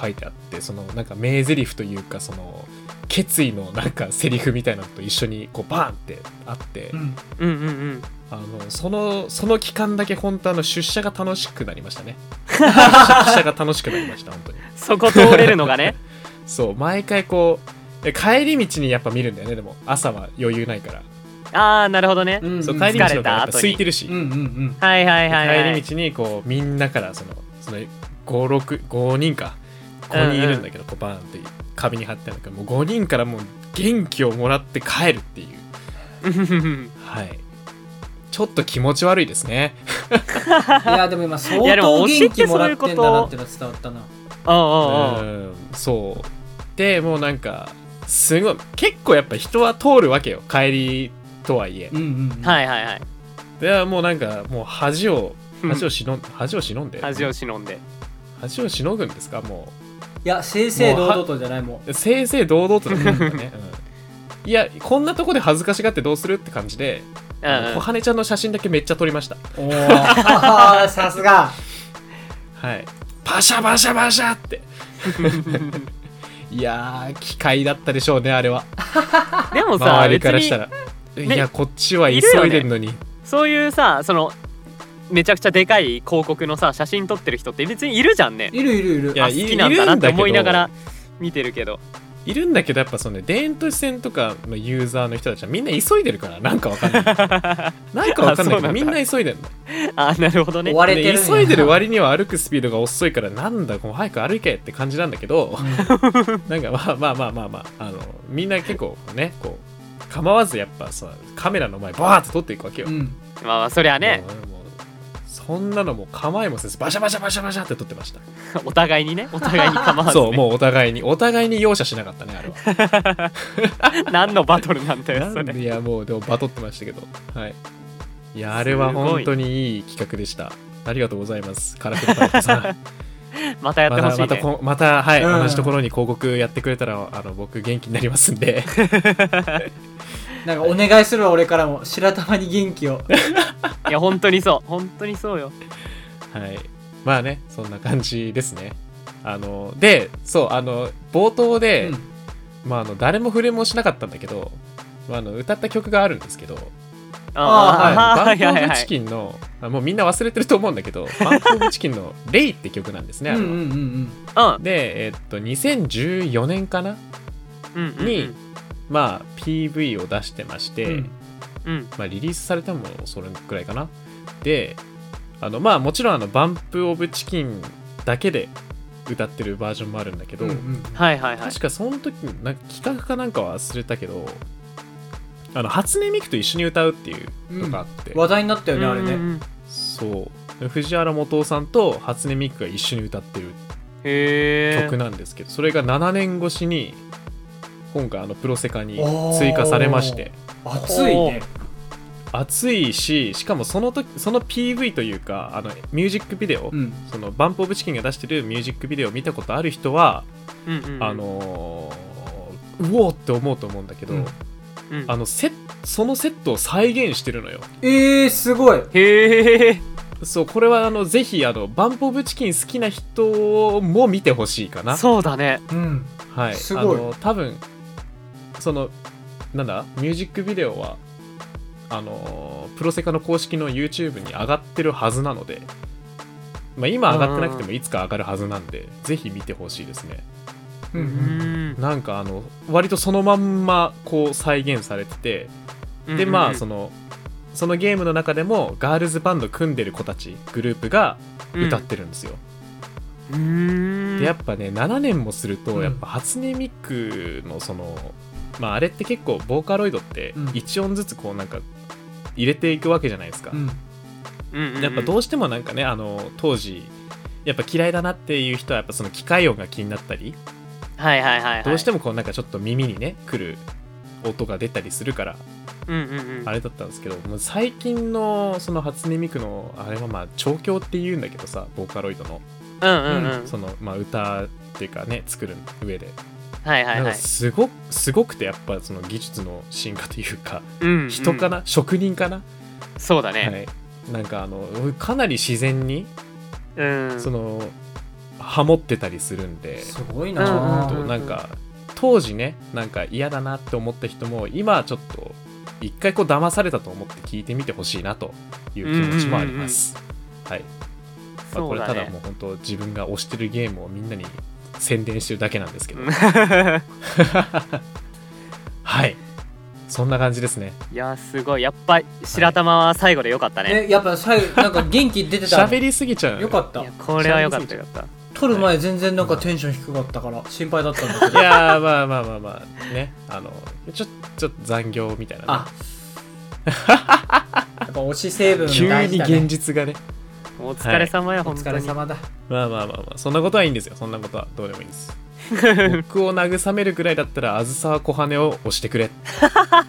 書いてあってそのなんか名台詞というかその決意のなんかセリフみたいなのと一緒にこうバーンってあって、うんうんうん。うんあのそのその期間だけ本当あの出社が楽しくなりましたね。出社が楽しくなりました本当に。そこ通れるのがね。そう毎回こうで帰り道にやっぱ見るんだよねでも。朝は余裕ないから、ああなるほどね、うん。そう帰り道の方がやっぱ空いてるし、うんうんうん。はいはいはい、はい、帰り道にこうみんなからそのその565人か。5人いるんだけど、こうバーンって壁に貼ってあるんだけどもう5人からもう元気をもらって帰るっていう。はい。ちょっと気持ち悪いですね。いやでも今相いやでも当元気もらってんだなってのは伝わったな。ああそう。でもうなんかすごい結構やっぱ人は通るわけよ。帰りとはいえ。うんうんうん。はいはいはい。でもうなんかもう恥をうん恥をしのん恥を忍んで。恥を忍んで。恥をしのぐんですか？もいや正々堂々とじゃないもんう正々堂々とだね、うん、いやこんなとこで恥ずかしがってどうするって感じでうん。うん小羽ちゃんの写真だけめっちゃ撮りました。おお さすが。はい。パシャパシャパシャって。いやー機械だったでしょうねあれは。でもさ周りからしたら。いやこっちは急いでんのに、そういうさそのめちゃくちゃでかい広告のさ写真撮ってる人って別にいるじゃんね。いるいるいる。いやあ好きなんだなって思いながいるんら見てるけど。いるんだけどやっぱそのね田園都市線とかのユーザーの人たちはみんな急いでるからなんかわかんない。なんかわかんないけどみんな急いでる。のあなるほどね。追われてるんやで急いでる割には歩くスピードが遅いからなんだこう早く歩けって感じなんだけど なんかまあまあまあまあまああのみんな結構ねこう構わずやっぱさカメラの前バーって撮っていくわけよ、うん。まあまあそりゃねそんなのもう構えもせずバシャバシャバシャバシャって撮ってました。お互いにね。お互いに構わず、ね、そうもうお互いにお互いに容赦しなかったねあれは。何のバトルなんだよそれ。いやもうでもバトってましたけど。はい。いやあれは本当にいい企画でした。ありがとうございます。カラフルパイプさん またやってほしいね。またまたこまたはい、うん。同じところに広告やってくれたらあの僕元気になりますんで。なんかお願いするわ俺からも。白玉に元気を。いや本当にそう。本当にそうよ。はい。まあねそんな感じですね。あのでそうあの冒頭で、うん。まあ、あの誰も触れもしなかったんだけど、まあ、あの歌った曲があるんですけどあバンプ・オブ・はいはいはい。チキンの、あもうみんな忘れてると思うんだけど、バンプ・オブ・チキンの「レイ」って曲なんですね、あれは。うんうんうんうん。で、えっと、2014年かな？うんうんに、まあ、PV を出してまして、うん。うん。まあ、リリースされたものそれくらいかな？で、あのまあ、もちろんあの、バンプ・オブ・チキンだけで歌ってるバージョンもあるんだけど、うんうん。はいはいはい。確かその時な企画かなんかは忘れたけど、あの初音ミクと一緒に歌うっていうのがあって、話題になったよねあれねうんうん。そう。藤原元夫さんと初音ミクが一緒に歌ってるへえ曲なんですけど、それが7年越しに今回あのプロセカに追加されまして。熱いね。熱いししかもその時その PV というかあのミュージックビデオ、うん。そのバンプ・オブ・チキンが出してるミュージックビデオを見たことある人は、うんうんうん。あのーうおーって思うと思うんだけど、うんうん。あのセッそのセットを再現してるのよ。えー、すごい。へえそうこれはあのぜひあのバンプ・オブ・チキン好きな人も見てほしいかな。そうだね。うん。はい、すごい。あの多分そのなんだ？ミュージックビデオはあのプロセカの公式の YouTube に上がってるはずなので、まあ、今上がってなくてもいつか上がるはずなんで、ぜひ見てほしいですねううん。んなんかあの割とそのまんまこう再現されててでまあそののそのゲームの中でもガールズバンド組んでる子たちグループが歌ってるんですよ、うん。でやっぱね7年もすると、うん。やっぱ初音ミクのそのまああれって結構ボーカロイドってうん。1音ずつこうなんか入れていくわけじゃないですか、やっぱどうしてもなんかねあの当時やっぱ嫌いだなっていう人はやっぱその機械音が気になったり、はいはいはいはい。どうしてもこうなんかちょっと耳にね来る音が出たりするからうんうんうん。あれだったんですけどもう最近のその初音ミクのあれはまあ調教っていうんだけどさボーカロイドの。うんうんうん。そのまあ歌っていうかね作る上で。はいはいはい。すごすごくてやっぱその技術の進化というかうん人かな、職人かな、そうだね。はい、なんかあのかなり自然にうん。そのハモってたりするんで、すごいうんな。ちょっとなんか当時ねなんか嫌だなって思った人も今はちょっと一回こう騙されたと思って聞いてみてほしいなという気持ちもあります。はい、まあ、これただもう本当自分が推してるゲームをみんなに宣伝してるだけなんですけど、はい。そんな感じですね。いやすごい。やっぱ白玉は最後でよかったね。えやっぱ最後なんか元気出てた？喋りすぎちゃう。よかった。これはよかったよかった撮る前全然なんかテンション低かったから心配だったんだけど。いやーまあまあまあまあね。あのちょちょっと残業みたいな、ね、あ。やっぱ推し成分急に大事だね。現実がねお疲れ様や、お本当に。疲れ様だ。まあまあまあまあそんなことはいいんですよ。そんなことはどうでもいいです。僕を慰めるくらいだったらあずさわ小羽を押してくれ。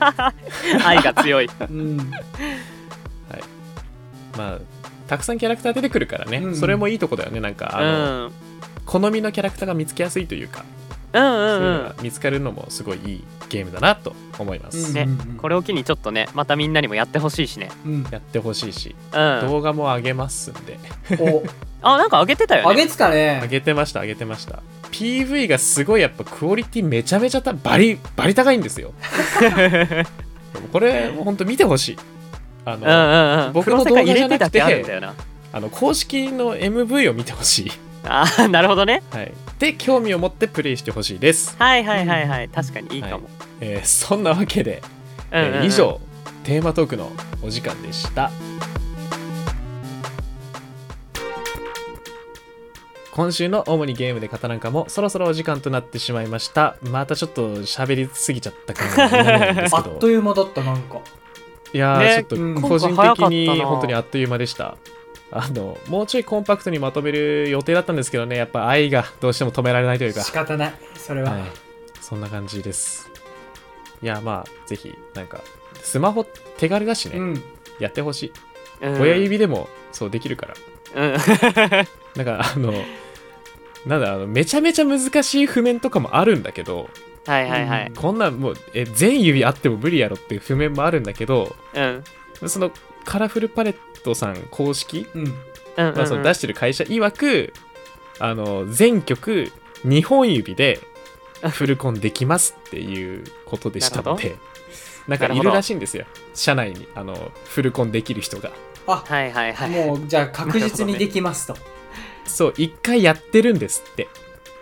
愛が強い。うん。まあたくさんキャラクター出てくるからね、うん。うんそれもいいとこだよね。なんかうんあの、うん。好みのキャラクターが見つけやすいというか、うんそういうんが見つかるのもすごいいいゲームだなと思います、うんねこれを機にちょっとねまたみんなにもやってほしいしね。うん。やってほしいし、うん。動画も上げますんで。お。あなんか上げてたよね。あげてた上ねげてました上げてました。PV がすごいやっぱクオリティめちゃめちゃたバリバリ高いんですよ。で もこれもうほんと見てほしいあの、うんうんうん。僕の動画じゃなくてあるんだよな。あの公式の MV を見てほしい、あーなるほどね。はい、で興味を持ってプレイしてほしいです、はいはいはいはい。確かにいいかも、えーそんなわけで、うんうんうん。えー以上テーマトークのお時間でした。今週の主にゲームで語らんかもそろそろお時間となってしまいました。またちょっと喋りすぎちゃった感が否めないんですけど。あっという間だったなんかいやー、ね。ちょうん。っと個人的に本当にあっという間でした。あのもうちょいコンパクトにまとめる予定だったんですけどね。やっぱ愛がどうしても止められないというか。仕方ない。それは、はい、そんな感じです。いやまあぜひなんかスマホ手軽だしね、うん。やってほしい、うん。親指でもそうできるから。うん。なんかあのなんだあのめちゃめちゃ難しい譜面とかもあるんだけどはいはいはい。こんなんもうえ全指あっても無理やろっていう譜面もあるんだけどうん。そのカラフルパレットさん公式、うん。うんうんまあ、その出してる会社曰くあの全曲2本指でフルコンできますっていうことでしたのでなんかいるらしいんですよ。社内にあのフルコンできる人が。あはいはいはい。もうじゃあ確実にできますと、そう一回やってるんですって。う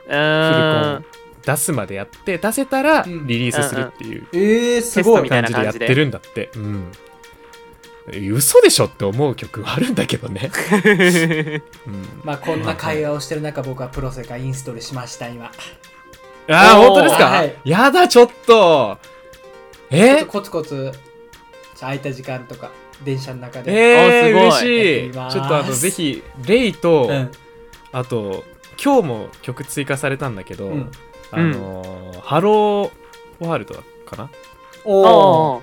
フルコン出すまでやって出せたらうん。リリースするっていうえー、すテストみごいたいな感じでやってるんだって。うん。嘘でしょって思う曲あるんだけどね、うん、まあこんな会話をしてる中僕はプロセカインストールしました今。ああ本当ですか、はいやだちょっと。ちょっえとコツコツ空いた時間とか電車の中で、えー、あすごい。嬉しい。ちょっとあのぜひレイと、うん。あと今日も曲追加されたんだけど、うんあのーハローワールドかな？おお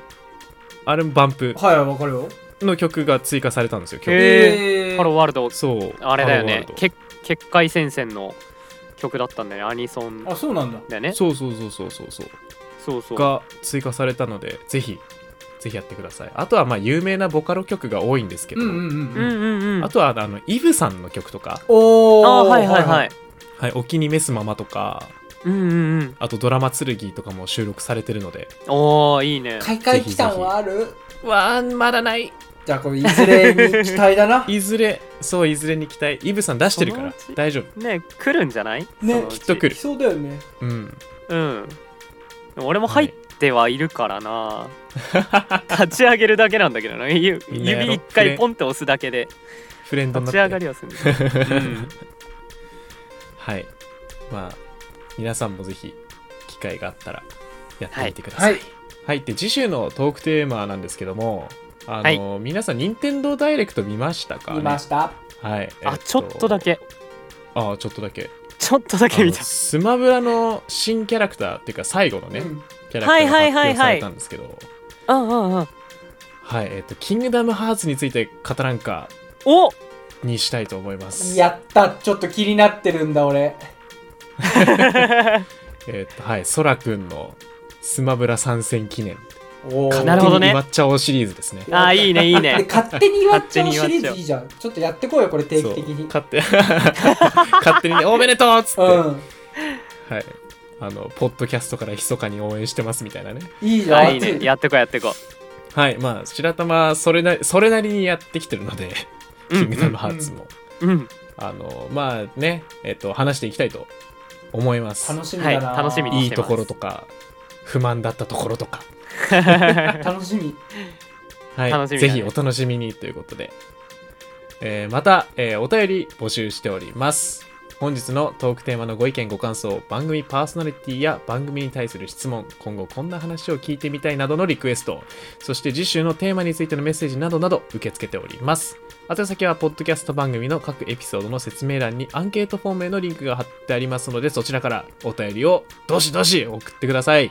ああれもバンプ。はいわかるよ。の曲が追加されたんですよ、曲。へ、ハローワールド。そう。あれだよね。け結界戦線の曲だったんだよねアニソン。あそうなんだ。だよね。そうそうそうそうそう。そう。そう。そうが追加されたので、ぜひ、ぜひやってください。あとは、まあ、有名なボカロ曲が多いんですけど、うんうんうんあとは、あの、イブさんの曲とか、おあーはいはいはい。はい、お気に召すままとか、うんうんうん。あとドラマ剣とかも収録されてるので。おーいいね。開会期間はある？わあまだない。じゃあこれいずれに期待だな。いずれそういずれに期待。イブさん出してるから。大丈夫。ね来るんじゃない？ねきっと来る。来そうだよね。うん。うん。俺も入ってはいるからな、立ち上げるだけなんだけどな。ゆみんなやろ指一回ポンって押すだけで。フレンドにな立って。ち上がりはする。うん。はい。まあ皆さんもぜひ機会があったらやってみてください。はい。はい、で次週のトークテーマなんですけどもあの、皆さん任天堂ダイレクト見ましたか、ね、見ました。はい、あちょっとだけ。あちょっとだけ。ちょっとだけ見た。スマブラの新キャラクターっていうか最後のね、うん。キャラクターが発はいはいはいはい。表されたんですけど。うんうんうん。はい。えっ、とキングダムハーツについて語らんかお！にしたいと思います。やった。ちょっと気になってるんだ俺 えっ、とはいそらくんのスマブラ参戦記念。おー。なるほどね。勝手に祝っちゃおうシリーズですね。あーいいねいいでね勝手に祝っちゃうシリーズいいじゃん。ちょっとやってこうよこれ定期的に。勝手 勝手にねおめでとうっつって、うん。はい。あのポッドキャストから密かに応援してますみたいなね。いいじゃん。あいいね。やってこうやってこはい。まあ白玉それなそれなりにやってきてるのでうキングダムハーツも、うんうん。あのまあねえっ、と話していきたいと思います。楽しみだな、はい楽しみにいいところとか不満だったところとか。楽しみ。はい、楽しみだね。ぜひお楽しみにということで、えーまた、えーお便り募集しております本日のトークテーマのご意見ご感想番組パーソナリティや番組に対する質問今後こんな話を聞いてみたいなどのリクエストそして次週のテーマについてのメッセージなどなど受け付けております。宛先はポッドキャスト番組の各エピソードの説明欄にアンケートフォームへのリンクが貼ってありますのでそちらからお便りをどしどし送ってください。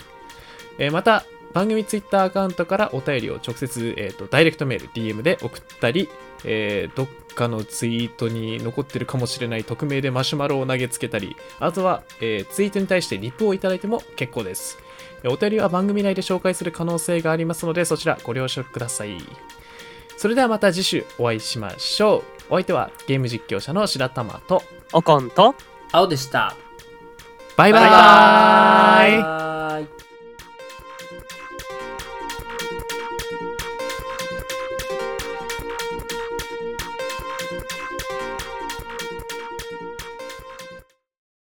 えーまた番組ツイッターアカウントからお便りを直接、えーとダイレクトメール DM で送ったり、えーどっかのツイートに残ってるかもしれない匿名でマシュマロを投げつけたりあとは、えーツイートに対してリプをいただいても結構です。えーお便りは番組内で紹介する可能性がありますのでそちらご了承ください。それではまた次週お会いしましょう。お相手はゲーム実況者の白玉とおこんと青でした。バイバイ。バイバーイ